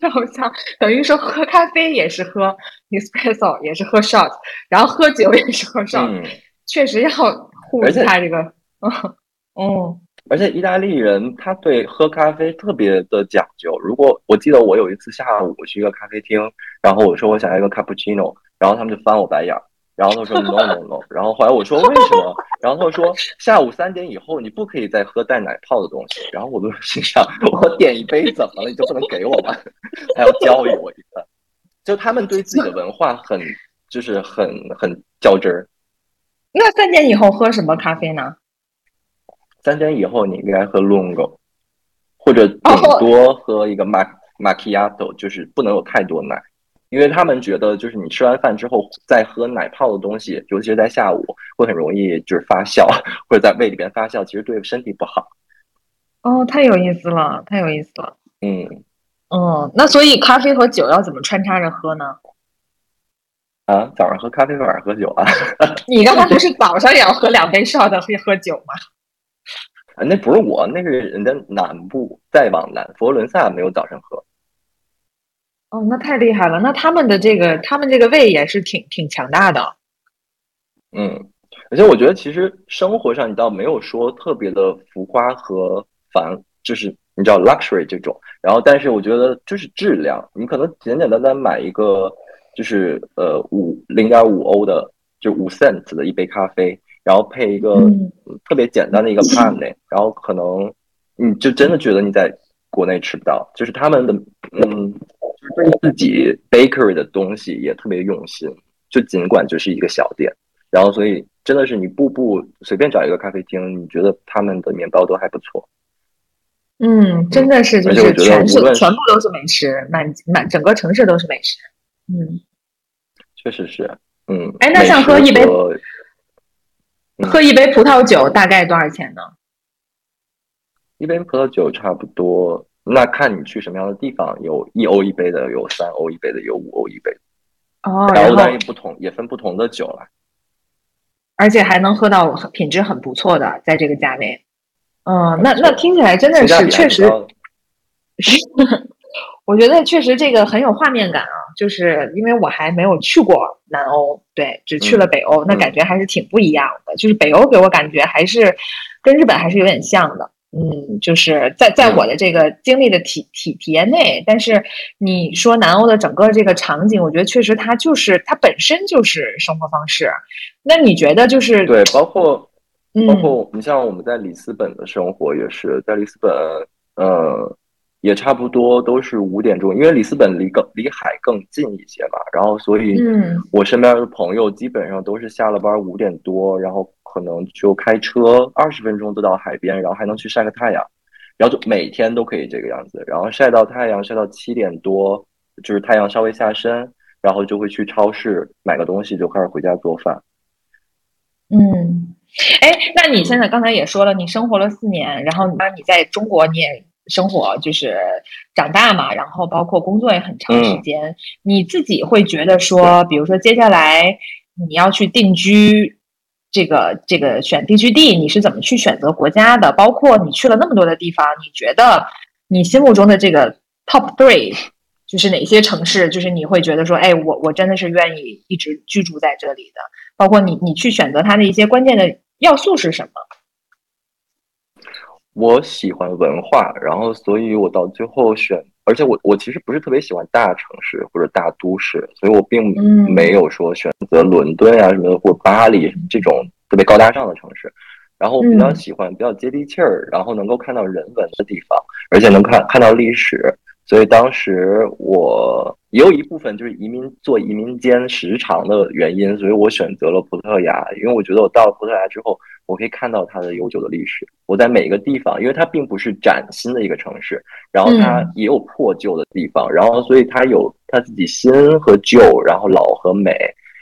太好像，等于说喝咖啡也是喝 espresso，也是喝 shot，然后喝酒也是喝 shot，确实要。而且他这个，嗯，而且意大利人他对喝咖啡特别的讲究。如果我记得我有一次下午去一个咖啡厅，然后我说我想要一个 cappuccino，然后他们就翻我白眼儿，然后他说 no no no，然后后来我说为什么？然后他说 [LAUGHS] 下午三点以后你不可以再喝带奶泡的东西。然后我就心想，我点一杯怎么了？你就不能给我吗？还要教育我一番？就他们对自己的文化很就是很很较真儿。那三点以后喝什么咖啡呢？三点以后你应该喝 lungo，或者顶多喝一个 mac macchiato，就是不能有太多奶，因为他们觉得就是你吃完饭之后再喝奶泡的东西，尤其是在下午，会很容易就是发酵，[LAUGHS] 或者在胃里边发酵，其实对身体不好。哦，太有意思了，太有意思了。嗯嗯，那所以咖啡和酒要怎么穿插着喝呢？啊，早上喝咖啡，晚上喝酒啊？[LAUGHS] 你刚才不是早上也要喝两杯少的会喝酒吗？啊，那不是我，那是人家南部，再往南，佛罗伦萨没有早上喝。哦，那太厉害了！那他们的这个，他们这个胃也是挺挺强大的。嗯，而且我觉得其实生活上你倒没有说特别的浮夸和繁，就是你知道 luxury 这种。然后，但是我觉得就是质量，你可能简简单单买一个，就是呃五零点五欧的，就五 cent 的一杯咖啡，然后配一个特别简单的一个 [LAUGHS] pan，然后可能你就真的觉得你在国内吃不到，就是他们的嗯。就是对自己 bakery 的东西也特别用心，就尽管就是一个小店，然后所以真的是你步步随便找一个咖啡厅，你觉得他们的面包都还不错。嗯，真的是就是全是全部都是美食，满满整个城市都是美食。嗯，确实是。嗯，哎，那像喝一杯喝一杯葡萄酒大概多少钱呢？一杯葡萄酒差不多。那看你去什么样的地方，有一欧一杯的，有三欧一杯的，有五欧一杯。哦，然后当然也不同，也分不同的酒了。而且还能喝到品质很不错的，在这个价位。嗯，那那听起来真的是确实。我觉得确实这个很有画面感啊，就是因为我还没有去过南欧，对，只去了北欧，那感觉还是挺不一样的。就是北欧给我感觉还是跟日本还是有点像的。嗯，就是在在我的这个经历的体体体验内，但是你说南欧的整个这个场景，我觉得确实它就是它本身就是生活方式。那你觉得就是对，包括包括你像我们在里斯本的生活也是在里斯本，呃。也差不多都是五点钟，因为里斯本离更离海更近一些嘛，然后所以，我身边的朋友基本上都是下了班五点多，然后可能就开车二十分钟就到海边，然后还能去晒个太阳，然后就每天都可以这个样子，然后晒到太阳晒到七点多，就是太阳稍微下山，然后就会去超市买个东西，就开始回家做饭。嗯，哎，那你现在刚才也说了，你生活了四年，然后你你在中国你也。生活就是长大嘛，然后包括工作也很长时间。你自己会觉得说，比如说接下来你要去定居，这个这个选定居地，你是怎么去选择国家的？包括你去了那么多的地方，你觉得你心目中的这个 top three 就是哪些城市？就是你会觉得说，哎，我我真的是愿意一直居住在这里的。包括你你去选择它的一些关键的要素是什么？我喜欢文化，然后所以我到最后选，而且我我其实不是特别喜欢大城市或者大都市，所以我并没有说选择伦敦啊什么的或巴黎这种特别高大上的城市，然后我比较喜欢比较接地气儿，然后能够看到人文的地方，而且能看看到历史，所以当时我也有一部分就是移民做移民间时长的原因，所以我选择了葡萄牙，因为我觉得我到了葡萄牙之后。我可以看到它的悠久的历史。我在每一个地方，因为它并不是崭新的一个城市，然后它也有破旧的地方，然后所以它有它自己新和旧，然后老和美，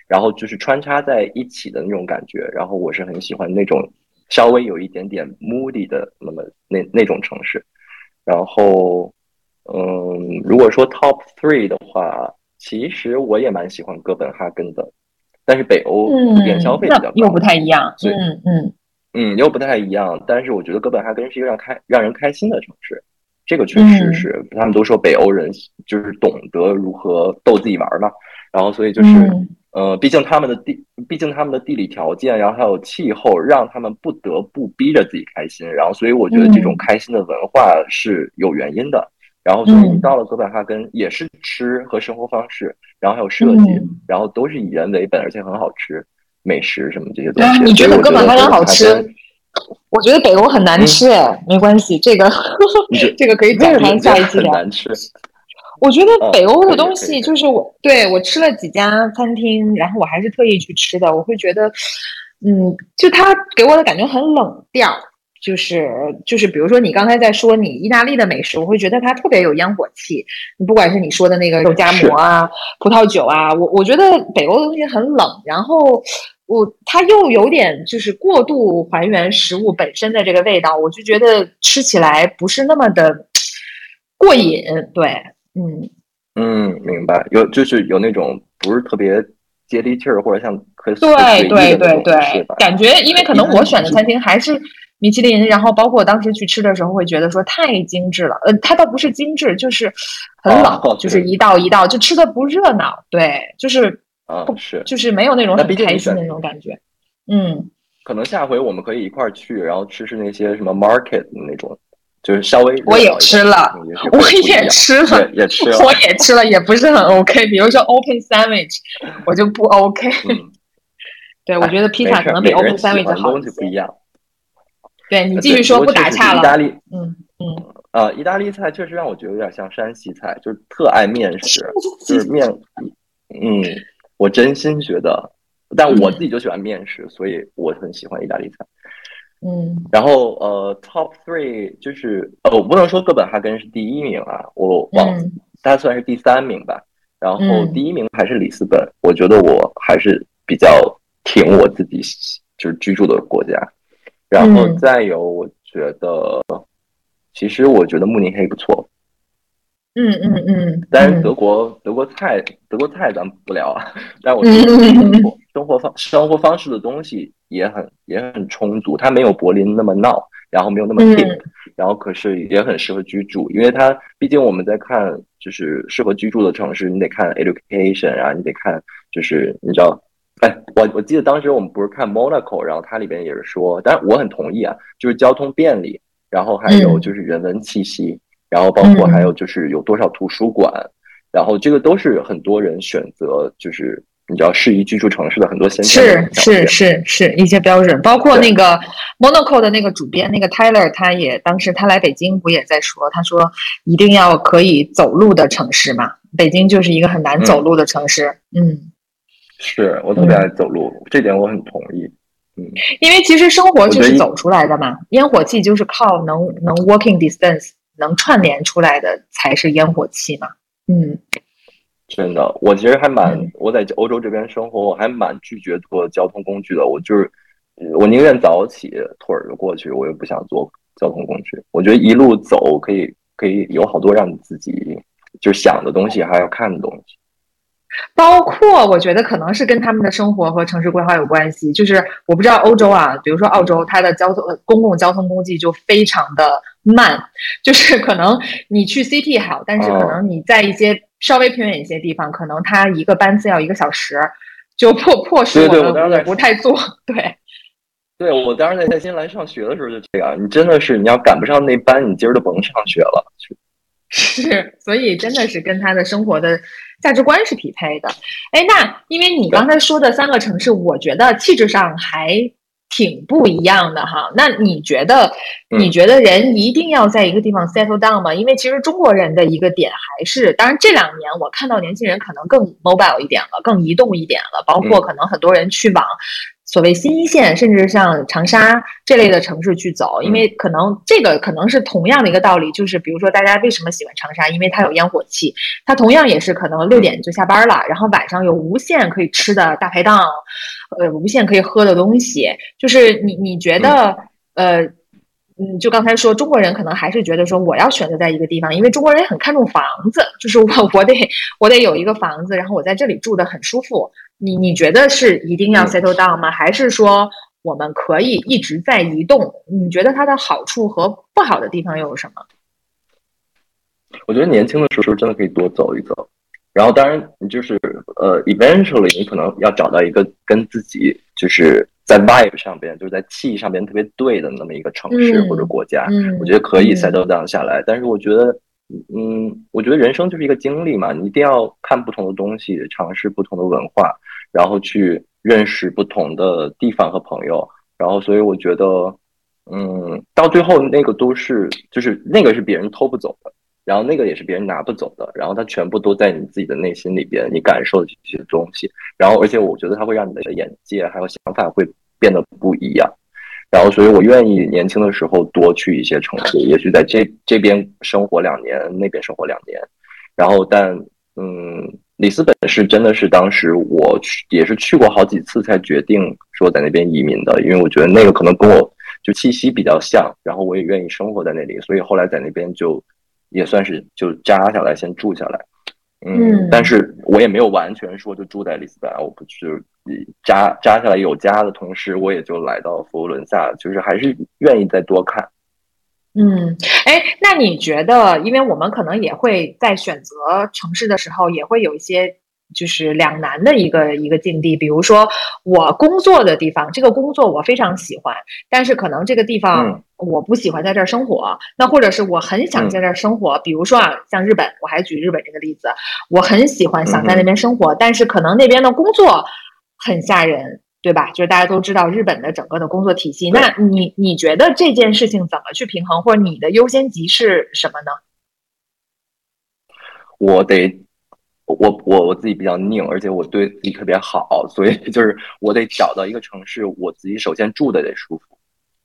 然后就是穿插在一起的那种感觉。然后我是很喜欢那种稍微有一点点 moody 的那么那那种城市。然后，嗯，如果说 top three 的话，其实我也蛮喜欢哥本哈根的。但是北欧普遍消费比较高，又不太一样。嗯嗯嗯，又不太一样。但是我觉得哥本哈根是一个让开让人开心的城市，这个确实是。他们都说北欧人就是懂得如何逗自己玩嘛，然后所以就是呃，毕竟他们的地，毕竟他们的地理条件，然后还有气候，让他们不得不逼着自己开心。然后所以我觉得这种开心的文化是有原因的。然后所以你到了哥本哈根，也是吃和生活方式，然后还有设计，然后都是以人为本，而且很好吃，美食什么这些东西。你觉得哥本哈根好吃？我觉得北欧很难吃，哎，没关系，这个 [LAUGHS] 这个可以展开下一期聊。难吃。我觉得北欧的东西就是我对我吃了几家餐厅，然后我还是特意去吃的。我会觉得，嗯，就它给我的感觉很冷调。就是就是，比如说你刚才在说你意大利的美食，我会觉得它特别有烟火气。你不管是你说的那个肉夹馍啊、葡萄酒啊，我我觉得北欧的东西很冷，然后我它又有点就是过度还原食物本身的这个味道，我就觉得吃起来不是那么的过瘾。对，嗯嗯，明白。有就是有那种不是特别。接地气儿，或者像可对对对对，感觉因为可能我选的餐厅还是米其林，然后包括我当时去吃的时候，会觉得说太精致了。呃，它倒不是精致，就是很老，就是一道一道，就吃的不热闹。对，就是不是，就是没有那种很开心的那种感觉。嗯，可能下回我们可以一块儿去，然后吃吃那些什么 market 那种。就是稍微我也吃了，我也吃了，也吃了，[LAUGHS] 我也吃了，也不是很 OK。比如说 open sandwich，我就不 OK。对，我觉得披萨可能比 open sandwich 好东西不一样。对你继续说，不打岔了。意大利，嗯嗯，呃，意大利菜确实让我觉得有点像山西菜，就是特爱面食，就是面。嗯，我真心觉得，但我自己就喜欢面食，所以我很喜欢意大利菜。嗯，然后呃，top three 就是呃，我不能说哥本哈根是第一名啊，我忘，大概算是第三名吧。然后第一名还是里斯本，我觉得我还是比较挺我自己就是居住的国家。然后再有，我觉得其实我觉得慕尼黑不错。嗯嗯嗯，但是德国德国菜德国菜咱不聊啊，[LAUGHS] 但我觉得生。活方生活方式的东西也很也很充足，它没有柏林那么闹，然后没有那么 hip，然后可是也很适合居住，因为它毕竟我们在看就是适合居住的城市，你得看 education 啊，你得看就是你知道，哎，我我记得当时我们不是看 Monaco，然后它里边也是说，但是我很同意啊，就是交通便利，然后还有就是人文气息。然后包括还有就是有多少图书馆，然后这个都是很多人选择，就是你知道适宜居住城市的很多先是是是是一些标准，包括那个 Monaco 的那个主编那个 Tyler，他也当时他来北京不也在说，他说一定要可以走路的城市嘛，北京就是一个很难走路的城市。嗯，是我特别爱走路，这点我很同意。嗯，因为其实生活就是走出来的嘛，烟火气就是靠能能 walking distance。能串联出来的才是烟火气嘛？嗯，真的，我其实还蛮我在欧洲这边生活，我还蛮拒绝坐交通工具的。我就是我宁愿早起腿儿就过去，我也不想坐交通工具。我觉得一路走可以可以有好多让你自己就想的东西，还有看的东西。包括我觉得可能是跟他们的生活和城市规划有关系。就是我不知道欧洲啊，比如说澳洲，它的交通公共交通工具就非常的。慢，就是可能你去 CT 好，但是可能你在一些稍微偏远一些地方，可能它一个班次要一个小时，就迫迫使我们不太坐。对，对我当时在在新西兰上学的时候就这样，你真的是你要赶不上那班，你今儿就甭上学了。[LAUGHS] 是，所以真的是跟他的生活的价值观是匹配的。哎，那因为你刚才说的三个城市，我觉得气质上还。挺不一样的哈，那你觉得？你觉得人一定要在一个地方 settle down 吗？因为其实中国人的一个点还是，当然这两年我看到年轻人可能更 mobile 一点了，更移动一点了，包括可能很多人去往。所谓新一线，甚至像长沙这类的城市去走，因为可能这个可能是同样的一个道理，就是比如说大家为什么喜欢长沙，因为它有烟火气，它同样也是可能六点就下班了，然后晚上有无限可以吃的大排档，呃，无限可以喝的东西，就是你你觉得呃。嗯，就刚才说，中国人可能还是觉得说，我要选择在一个地方，因为中国人也很看重房子，就是我 [LAUGHS] 我得我得有一个房子，然后我在这里住的很舒服。你你觉得是一定要 settle down 吗？还是说我们可以一直在移动？你觉得它的好处和不好的地方又有什么？我觉得年轻的时候真的可以多走一走，然后当然你就是呃，eventually 你可能要找到一个跟自己就是。在 vibe 上边，就是在气上边特别对的那么一个城市或者国家，我觉得可以 settle down 下来。但是我觉得，嗯，我觉得人生就是一个经历嘛，你一定要看不同的东西，尝试不同的文化，然后去认识不同的地方和朋友。然后，所以我觉得，嗯，到最后那个都是，就是那个是别人偷不走的，然后那个也是别人拿不走的，然后它全部都在你自己的内心里边，你感受的这些东西。然后，而且我觉得它会让你的眼界还有想法会变得不一样。然后所以我愿意年轻的时候多去一些城市，也许在这这边生活两年，那边生活两年，然后但嗯，里斯本是真的是当时我去也是去过好几次才决定说在那边移民的，因为我觉得那个可能跟我就气息比较像，然后我也愿意生活在那里，所以后来在那边就也算是就扎下来先住下来。嗯，但是我也没有完全说就住在里斯本，我不去扎扎下来有家的同时，我也就来到佛罗伦萨，就是还是愿意再多看。嗯，哎，那你觉得，因为我们可能也会在选择城市的时候，也会有一些。就是两难的一个一个境地，比如说我工作的地方，这个工作我非常喜欢，但是可能这个地方我不喜欢在这儿生活。那或者是我很想在这儿生活，比如说啊，像日本，我还举日本这个例子，我很喜欢想在那边生活，但是可能那边的工作很吓人，对吧？就是大家都知道日本的整个的工作体系。那你你觉得这件事情怎么去平衡，或者你的优先级是什么呢？我得。我我我自己比较拧，而且我对自己特别好，所以 [LAUGHS] 就是我得找到一个城市，我自己首先住的得舒服，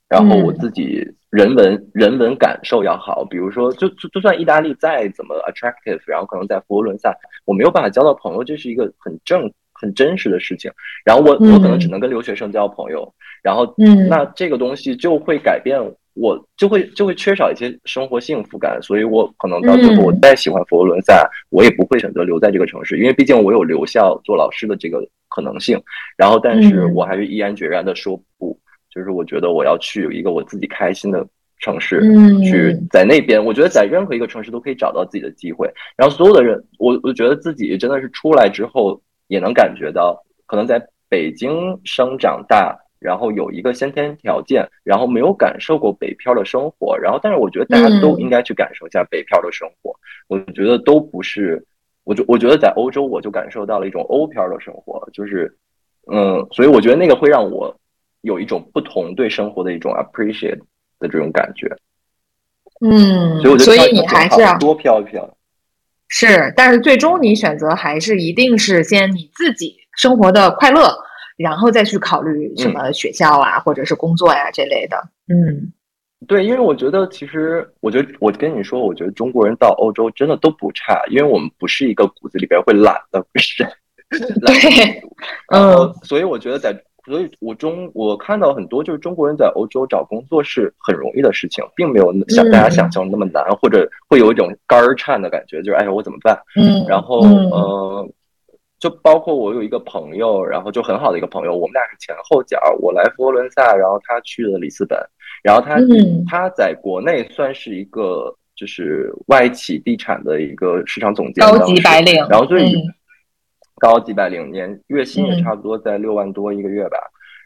然后我自己人文人文感受要好。比如说，就就就算意大利再怎么 attractive，然后可能在佛罗伦萨我没有办法交到朋友，这是一个很正很真实的事情。然后我我可能只能跟留学生交朋友，然后那这个东西就会改变。我就会就会缺少一些生活幸福感，所以我可能到最后我再喜欢佛罗伦萨，我也不会选择留在这个城市，因为毕竟我有留校做老师的这个可能性。然后，但是我还是毅然决然的说不，就是我觉得我要去有一个我自己开心的城市，去在那边。我觉得在任何一个城市都可以找到自己的机会。然后，所有的人，我我觉得自己真的是出来之后也能感觉到，可能在北京生长大。然后有一个先天条件，然后没有感受过北漂的生活，然后但是我觉得大家都应该去感受一下北漂的生活。我觉得都不是，我就我觉得在欧洲我就感受到了一种欧漂的生活，就是嗯，所以我觉得那个会让我有一种不同对生活的一种 appreciate 的这种感觉。嗯，所以我所以你还是要多漂一漂。是，但是最终你选择还是一定是先你自己生活的快乐。然后再去考虑什么学校啊，或者是工作呀这类的。嗯，对，因为我觉得，其实我觉得，我跟你说，我觉得中国人到欧洲真的都不差，因为我们不是一个骨子里边会懒的人。[LAUGHS] 对，嗯，所以我觉得在，所以我中我看到很多就是中国人在欧洲找工作是很容易的事情，并没有像大家想象那么难，或者会有一种肝儿颤的感觉，就是哎呀我怎么办？嗯，然后嗯。就包括我有一个朋友，然后就很好的一个朋友，我们俩是前后脚。我来佛罗伦萨，然后他去了里斯本，然后他他在国内算是一个就是外企地产的一个市场总监，高级白领，然后所以高几百零年月薪也差不多在六万多一个月吧。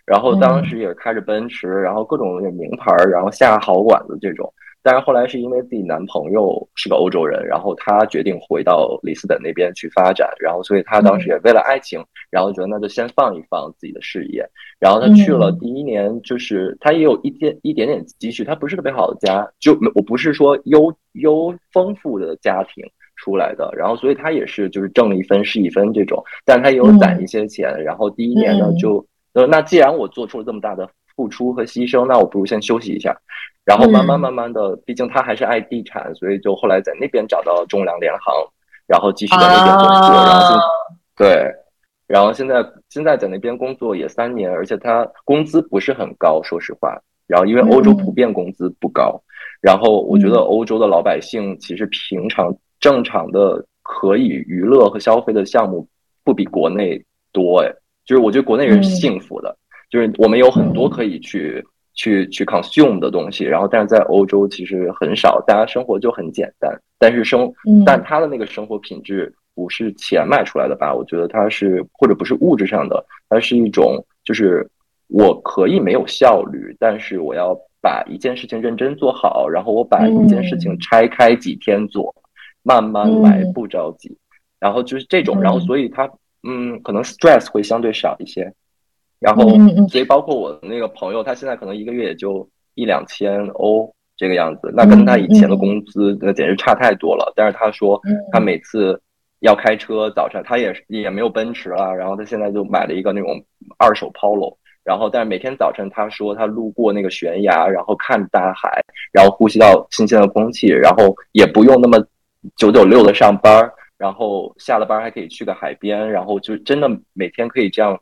然后当时也开着奔驰，然后各种名牌，然后下好馆子这种。但是后来是因为自己男朋友是个欧洲人，然后他决定回到里斯本那边去发展，然后所以他当时也为了爱情，然后觉得那就先放一放自己的事业。然后他去了第一年，就是他也有一点一点点积蓄，他不是特别好的家，就我不是说优优丰富的家庭出来的，然后所以他也是就是挣一分是一分这种，但他也有攒一些钱，然后第一年呢就呃那既然我做出了这么大的。付出和牺牲，那我不如先休息一下，然后慢慢慢慢的，毕竟他还是爱地产，所以就后来在那边找到中粮联行，然后继续在那边工作，然后对，然后现在现在在那边工作也三年，而且他工资不是很高，说实话，然后因为欧洲普遍工资不高，然后我觉得欧洲的老百姓其实平常正常的可以娱乐和消费的项目不比国内多哎，就是我觉得国内人是幸福的。就是我们有很多可以去去去 consume 的东西，然后但是在欧洲其实很少，大家生活就很简单，但是生但他的那个生活品质不是钱买出来的吧？我觉得它是或者不是物质上的，它是一种就是我可以没有效率，但是我要把一件事情认真做好，然后我把一件事情拆开几天做，慢慢来不着急，然后就是这种，然后所以他嗯可能 stress 会相对少一些。然后，所以包括我那个朋友，他现在可能一个月也就一两千欧这个样子，那跟他以前的工资那简直差太多了。但是他说，他每次要开车早晨，他也也没有奔驰了，然后他现在就买了一个那种二手 Polo，然然后但是每天早晨他说他路过那个悬崖，然后看大海，然后呼吸到新鲜的空气，然后也不用那么九九六的上班，然后下了班还可以去个海边，然后就真的每天可以这样，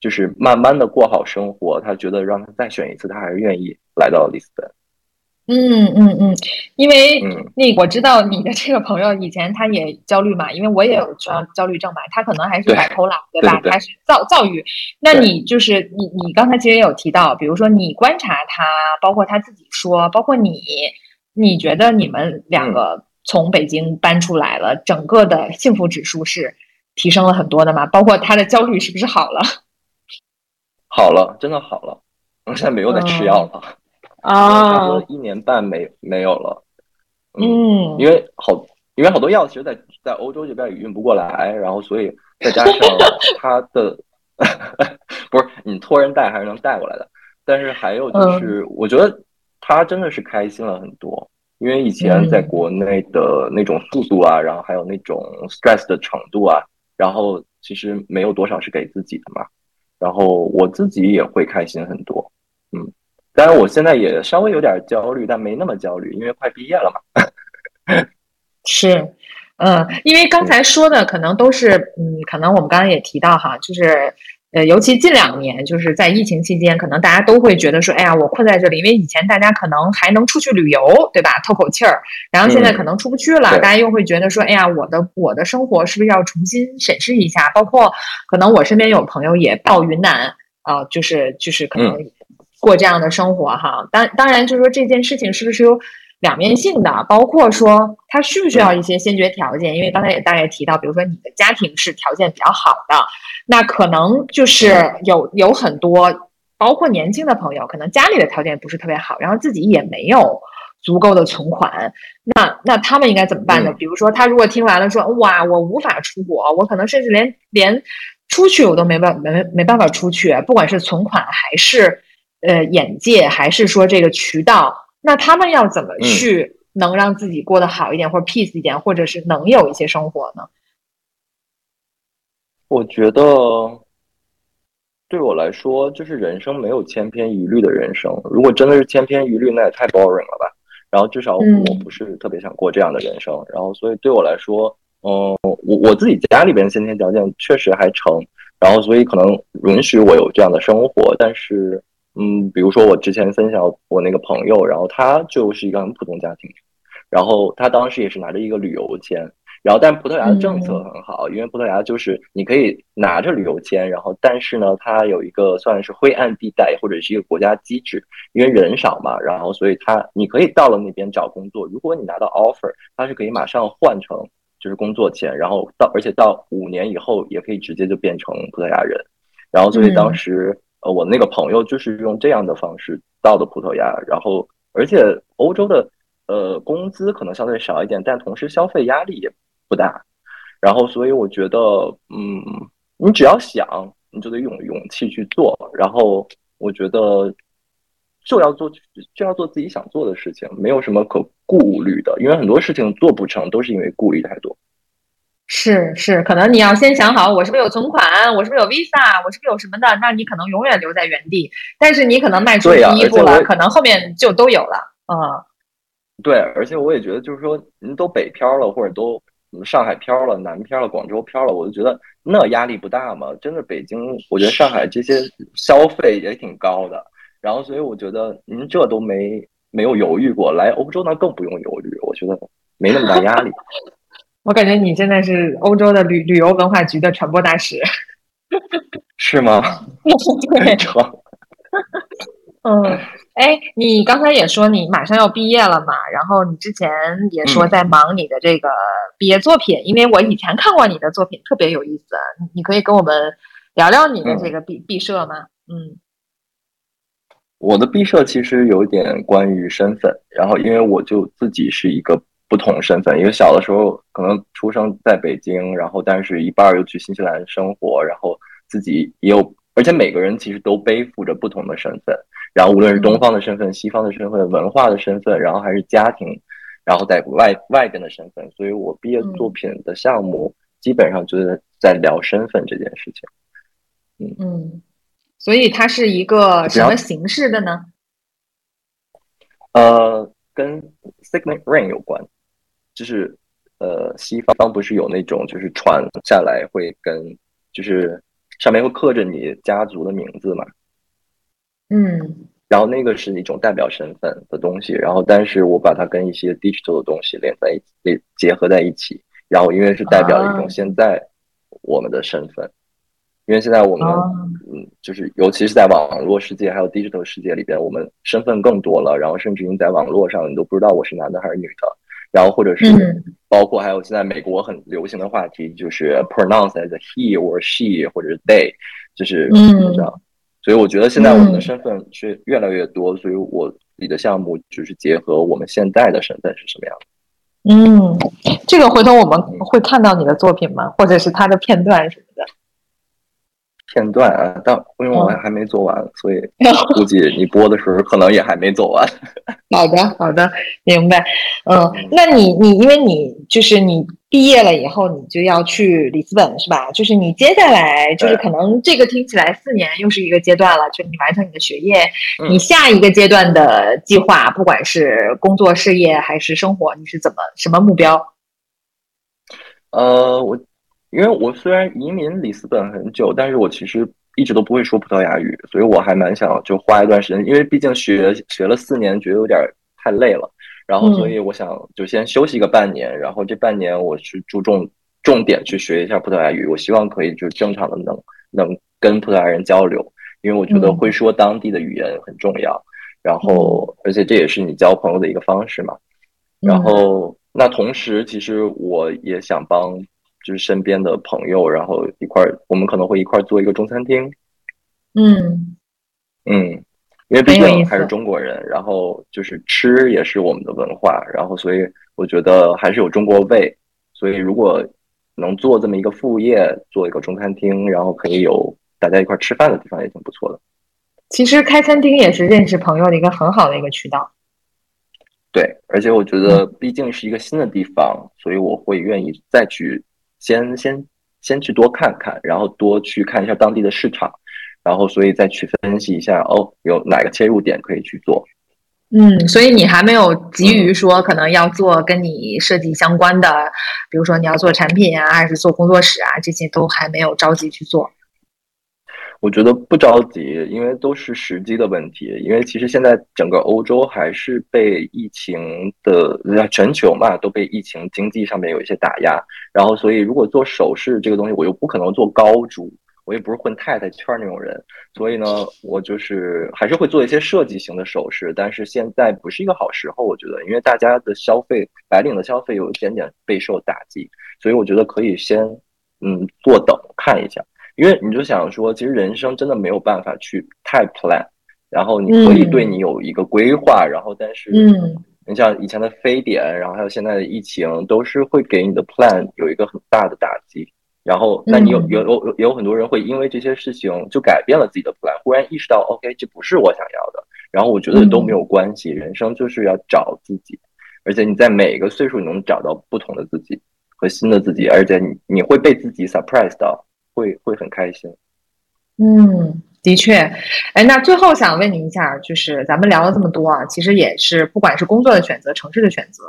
就是慢慢的过好生活。他觉得让他再选一次，他还是愿意来到里斯本。嗯嗯嗯，因为那我知道你的这个朋友以前他也焦虑嘛，因为我也有焦焦虑症嘛，他可能还是 bipolar 对吧？他是躁躁郁。那你就是你你刚才其实也有提到，比如说你观察他，包括他自己说，包括你，你觉得你们两个从北京搬出来了，整个的幸福指数是提升了很多的嘛？包括他的焦虑是不是好了？[LAUGHS] 好了，真的好了，我现在没有在吃药了。[LAUGHS] 啊，差不多一年半没没有了，嗯，因为好，因为好多药其实，在在欧洲这边也运不过来，然后所以再加上 [LAUGHS] 他的，不是你托人带还是能带过来的，但是还有就是，我觉得他真的是开心了很多，因为以前在国内的那种速度啊，然后还有那种 stress 的程度啊，然后其实没有多少是给自己的嘛，然后我自己也会开心很多，嗯。当然，我现在也稍微有点焦虑，但没那么焦虑，因为快毕业了嘛。[LAUGHS] 是，嗯，因为刚才说的可能都是，嗯，可能我们刚刚也提到哈，就是，呃，尤其近两年，就是在疫情期间，可能大家都会觉得说，哎呀，我困在这里，因为以前大家可能还能出去旅游，对吧？透口气儿，然后现在可能出不去了，大家又会觉得说，哎呀，我的我的生活是不是要重新审视一下？包括可能我身边有朋友也到云南啊，就是就是可能。过这样的生活哈，当当然就是说这件事情是不是有两面性的，包括说他需不需要一些先决条件？因为刚才也大概提到，比如说你的家庭是条件比较好的，那可能就是有有很多，包括年轻的朋友，可能家里的条件不是特别好，然后自己也没有足够的存款，那那他们应该怎么办呢？比如说他如果听完了说哇，我无法出国，我可能甚至连连出去我都没办没没办法出去，不管是存款还是。呃，眼界还是说这个渠道，那他们要怎么去能让自己过得好一点，或者 peace 一点，或者是能有一些生活呢？我觉得对我来说，就是人生没有千篇一律的人生。如果真的是千篇一律，那也太 boring 了吧。然后至少我不是特别想过这样的人生。然后所以对我来说，嗯，我我自己家里边先天条件确实还成，然后所以可能允许我有这样的生活，但是。嗯，比如说我之前分享我那个朋友，然后他就是一个很普通家庭，然后他当时也是拿着一个旅游签，然后但葡萄牙的政策很好，因为葡萄牙就是你可以拿着旅游签，然后但是呢，它有一个算是灰暗地带或者是一个国家机制，因为人少嘛，然后所以他你可以到了那边找工作，如果你拿到 offer，他是可以马上换成就是工作签，然后到而且到五年以后也可以直接就变成葡萄牙人，然后所以当时。呃，我那个朋友就是用这样的方式到的葡萄牙，然后而且欧洲的呃工资可能相对少一点，但同时消费压力也不大，然后所以我觉得，嗯，你只要想，你就得有勇气去做，然后我觉得就要做就要做自己想做的事情，没有什么可顾虑的，因为很多事情做不成都是因为顾虑太多。是是，可能你要先想好，我是不是有存款，我是不是有 Visa，我是不是有什么的，那你可能永远留在原地。但是你可能迈出第一步了，可能后面就都有了。嗯，对，而且我也觉得，就是说，您都北漂了，或者都上海漂了、南漂了、广州漂了，我就觉得那压力不大嘛。真的，北京，我觉得上海这些消费也挺高的。然后，所以我觉得您这都没没有犹豫过，来欧洲那更不用犹豫，我觉得没那么大压力。[LAUGHS] 我感觉你现在是欧洲的旅旅游文化局的传播大使，[LAUGHS] 是吗？对，嗯，哎，你刚才也说你马上要毕业了嘛，然后你之前也说在忙你的这个毕业作品，因为我以前看过你的作品，特别有意思，你可以跟我们聊聊你的这个毕毕设吗？嗯，我的毕设其实有点关于身份，然后因为我就自己是一个。不同身份，因为小的时候可能出生在北京，然后但是一半又去新西兰生活，然后自己也有，而且每个人其实都背负着不同的身份，然后无论是东方的身份、西方的身份、文化的身份，然后还是家庭，然后在外外边的身份，所以我毕业作品的项目基本上就是在聊身份这件事情。嗯嗯，所以它是一个什么形式的呢？呃，跟 Signet Ring 有关，就是呃，西方不是有那种就是传下来会跟就是上面会刻着你家族的名字嘛？嗯，然后那个是一种代表身份的东西，然后但是我把它跟一些 digital 的东西连在一起，结合在一起，然后因为是代表一种现在我们的身份。因为现在我们，嗯，就是尤其是在网络世界还有 digital 世界里边，我们身份更多了。然后甚至于在网络上，你都不知道我是男的还是女的。然后或者是包括还有现在美国很流行的话题，就是 pronounce as he or she 或者是 they，就是这样。所以我觉得现在我们的身份是越来越多。所以我你的项目就是结合我们现在的身份是什么样的。嗯，这个回头我们会看到你的作品吗？或者是他的片段什么的？片段啊，但因为我还没做完，所以 [LAUGHS] 估计你播的时候可能也还没做完。[LAUGHS] 好的，好的，明白。嗯，那你你因为你就是你毕业了以后，你就要去里斯本是吧？就是你接下来就是可能这个听起来四年又是一个阶段了，就你完成你的学业，你下一个阶段的计划，不管是工作、事业还是生活，你是怎么什么目标？呃，我。因为我虽然移民里斯本很久，但是我其实一直都不会说葡萄牙语，所以我还蛮想就花一段时间，因为毕竟学学了四年，觉得有点太累了，然后所以我想就先休息个半年，然后这半年我去注重重点去学一下葡萄牙语，我希望可以就正常的能能跟葡萄牙人交流，因为我觉得会说当地的语言很重要，然后而且这也是你交朋友的一个方式嘛，然后那同时其实我也想帮。就是身边的朋友，然后一块儿，我们可能会一块儿做一个中餐厅。嗯嗯，因为毕竟还是中国人，然后就是吃也是我们的文化，然后所以我觉得还是有中国味。所以如果能做这么一个副业，做一个中餐厅，然后可以有大家一块儿吃饭的地方，也挺不错的。其实开餐厅也是认识朋友的一个很好的一个渠道。对，而且我觉得毕竟是一个新的地方，所以我会愿意再去。先先先去多看看，然后多去看一下当地的市场，然后所以再去分析一下哦，有哪个切入点可以去做。嗯，所以你还没有急于说可能要做跟你设计相关的，比如说你要做产品啊，还是做工作室啊，这些都还没有着急去做。我觉得不着急，因为都是时机的问题。因为其实现在整个欧洲还是被疫情的，全球嘛都被疫情经济上面有一些打压。然后，所以如果做首饰这个东西，我又不可能做高珠，我也不是混太太圈那种人。所以呢，我就是还是会做一些设计型的首饰。但是现在不是一个好时候，我觉得，因为大家的消费，白领的消费有一点点备受打击，所以我觉得可以先嗯坐等看一下。因为你就想说，其实人生真的没有办法去太 plan，然后你可以对你有一个规划，然后但是，嗯，你像以前的非典，然后还有现在的疫情，都是会给你的 plan 有一个很大的打击。然后，那你有有有也有很多人会因为这些事情就改变了自己的 plan，忽然意识到，OK，这不是我想要的。然后我觉得都没有关系，人生就是要找自己，而且你在每个岁数你能找到不同的自己和新的自己，而且你你会被自己 surprise 到。会会很开心，嗯，的确，哎，那最后想问您一下，就是咱们聊了这么多啊，其实也是不管是工作的选择、城市的选择，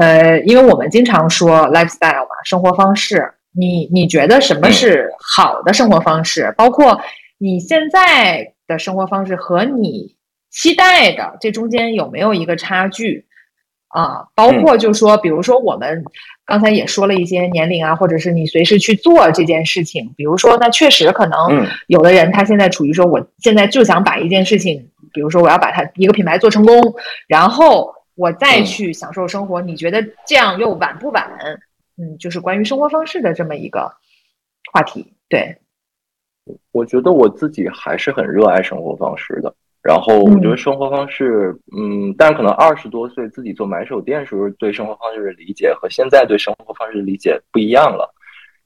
呃，因为我们经常说 lifestyle 嘛，生活方式，你你觉得什么是好的生活方式？包括你现在的生活方式和你期待的这中间有没有一个差距？啊，包括就说，比如说我们刚才也说了一些年龄啊，或者是你随时去做这件事情。比如说，那确实可能有的人他现在处于说，我现在就想把一件事情，比如说我要把它一个品牌做成功，然后我再去享受生活。你觉得这样又晚不晚？嗯，就是关于生活方式的这么一个话题。对，我觉得我自己还是很热爱生活方式的。然后我觉得生活方式，嗯，但可能二十多岁自己做买手店时候对生活方式的理解和现在对生活方式的理解不一样了。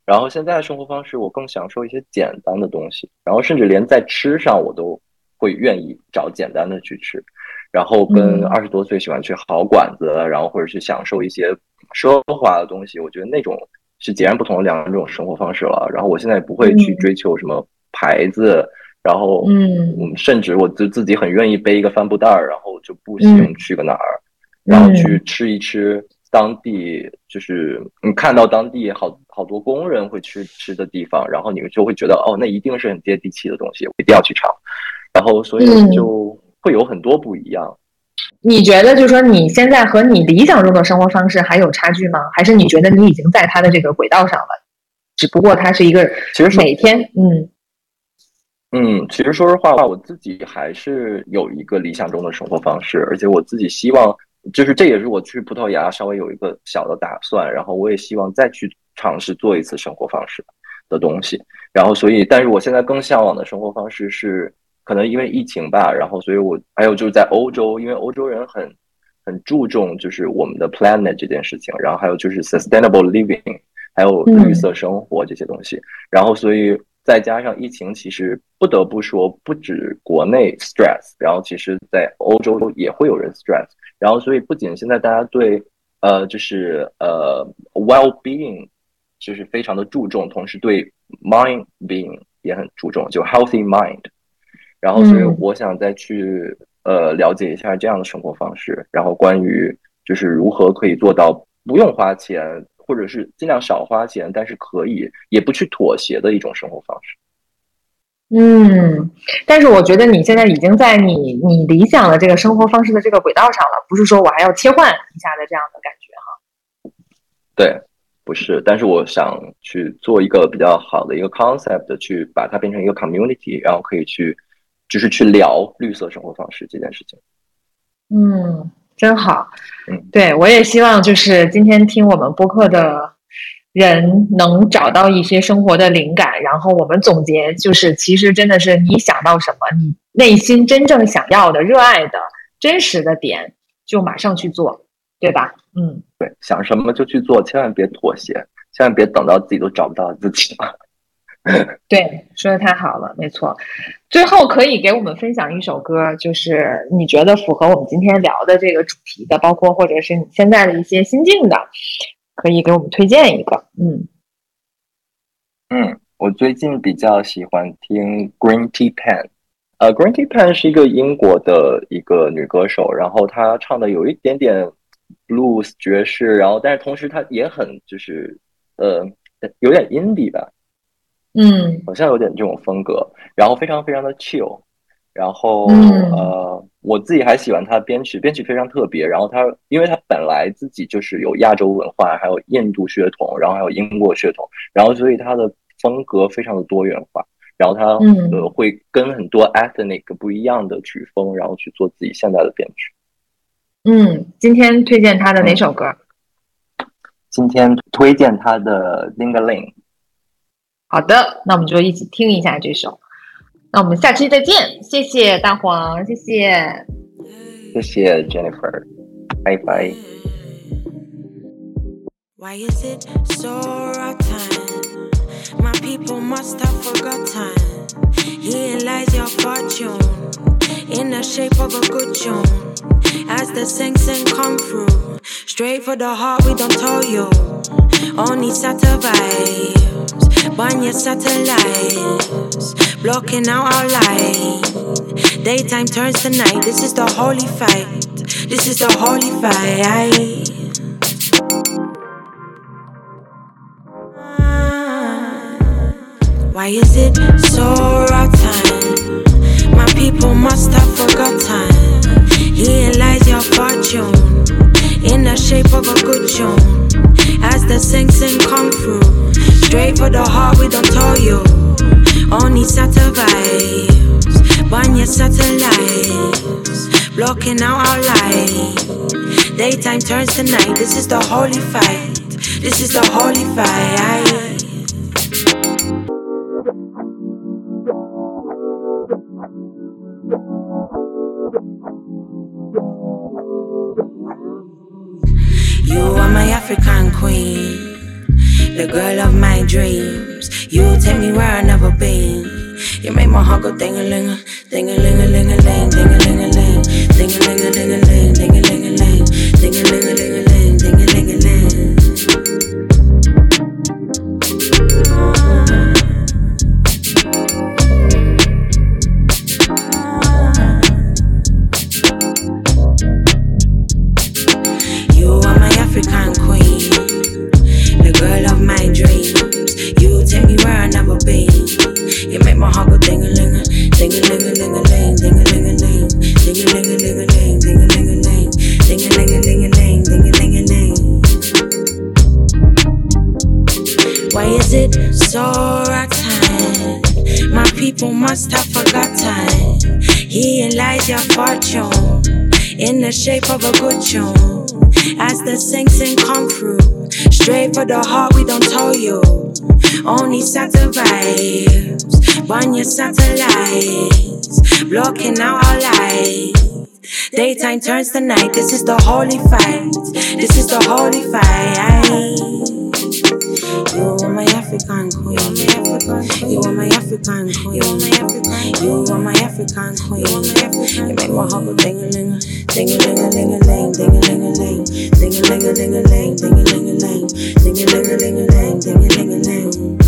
然后现在的生活方式，我更享受一些简单的东西，然后甚至连在吃上我都会愿意找简单的去吃。然后跟二十多岁喜欢去好馆子，然后或者去享受一些奢华的东西，我觉得那种是截然不同的两种生活方式了。然后我现在不会去追求什么牌子。然后嗯，甚至我就自己很愿意背一个帆布袋儿，然后就步行去个哪儿，然后去吃一吃当地就是你看到当地好好多工人会去吃的地方，然后你们就会觉得哦，那一定是很接地气的东西，我一定要去尝。然后所以就会有很多不一样。你觉得，就是说你现在和你理想中的生活方式还有差距吗？还是你觉得你已经在他的这个轨道上了？只不过他是一个，其实每天，嗯嗯，其实说实话，我自己还是有一个理想中的生活方式，而且我自己希望，就是这也是我去葡萄牙稍微有一个小的打算，然后我也希望再去尝试做一次生活方式的东西。然后，所以，但是我现在更向往的生活方式是。可能因为疫情吧，然后所以我还有就是在欧洲，因为欧洲人很很注重就是我们的 planet 这件事情，然后还有就是 sustainable living，还有绿色生活这些东西，然后所以再加上疫情，其实不得不说，不止国内 stress，然后其实在欧洲也会有人 stress，然后所以不仅现在大家对呃就是呃 well being 就是非常的注重，同时对 mind being 也很注重，就 healthy mind。然后，所以我想再去呃了解一下这样的生活方式，然后关于就是如何可以做到不用花钱，或者是尽量少花钱，但是可以也不去妥协的一种生活方式。嗯，但是我觉得你现在已经在你你理想的这个生活方式的这个轨道上了，不是说我还要切换一下的这样的感觉哈。对，不是，但是我想去做一个比较好的一个 concept，去把它变成一个 community，然后可以去。就是去聊绿色生活方式这件事情，嗯，真好，嗯，对我也希望就是今天听我们播客的人能找到一些生活的灵感，然后我们总结就是，其实真的是你想到什么，你内心真正想要的、热爱的、真实的点，就马上去做，对吧？嗯，对，想什么就去做，千万别妥协，千万别等到自己都找不到自己了。[LAUGHS] 对，说的太好了，没错。最后可以给我们分享一首歌，就是你觉得符合我们今天聊的这个主题的，包括或者是你现在的一些心境的，可以给我们推荐一个。嗯嗯，我最近比较喜欢听 Green Tea Pan，呃，Green Tea Pan 是一个英国的一个女歌手，然后她唱的有一点点 blues 爵士，然后但是同时她也很就是呃有点 indie 吧。嗯，好像有点这种风格，然后非常非常的 chill，然后呃，我自己还喜欢他编曲，编曲非常特别。然后他，因为他本来自己就是有亚洲文化，还有印度血统，然后还有英国血统，然后所以他的风格非常的多元化。然后他呃会跟很多 ethnic 不一样的曲风，然后去做自己现在的编曲。嗯，今天推荐他的哪首歌？今天推荐他的 Ling a Ling。好的，那我们就一起听一下这首。那我们下期再见，谢谢大黄，谢谢，谢谢 Jennifer，拜拜。Why is it so rotten? My people must have forgotten. Here lies your fortune in the shape of a good tune. As the sing sing come through, straight for the heart, we don't tell you. Only satellites. Burn your satellites, blocking out our light. Daytime turns to night. This is the holy fight. This is the holy fight. Why is it so people must have forgotten. Here lies your fortune in the shape of a good tune. As the sing sing come through. Straight for the heart, we don't tell you. Only satellites, burn your satellites, blocking out our light. Daytime turns to night. This is the holy fight. This is the holy fight. African queen the girl of my dreams. You take me where I never been. You make my heart go ding a ling a, ding a ling a ling a ling, ding a ling a ling, ding a ling a ling a ling, ding a ling a ling, ding a ling a ling, for the heart, we don't tell you. Only satellites, burn your satellites, blocking out our light. Daytime turns to night. This is the holy fight. This is the holy fight. You are my African queen. You are my African queen. You are my African queen. You make my heart go ding a ling, ding a ling a ling a ling, ding a ling a ling, ding a ling a ling a ling, ding a ling a ling, ding a ling a ling a ling, ding a ling a ling.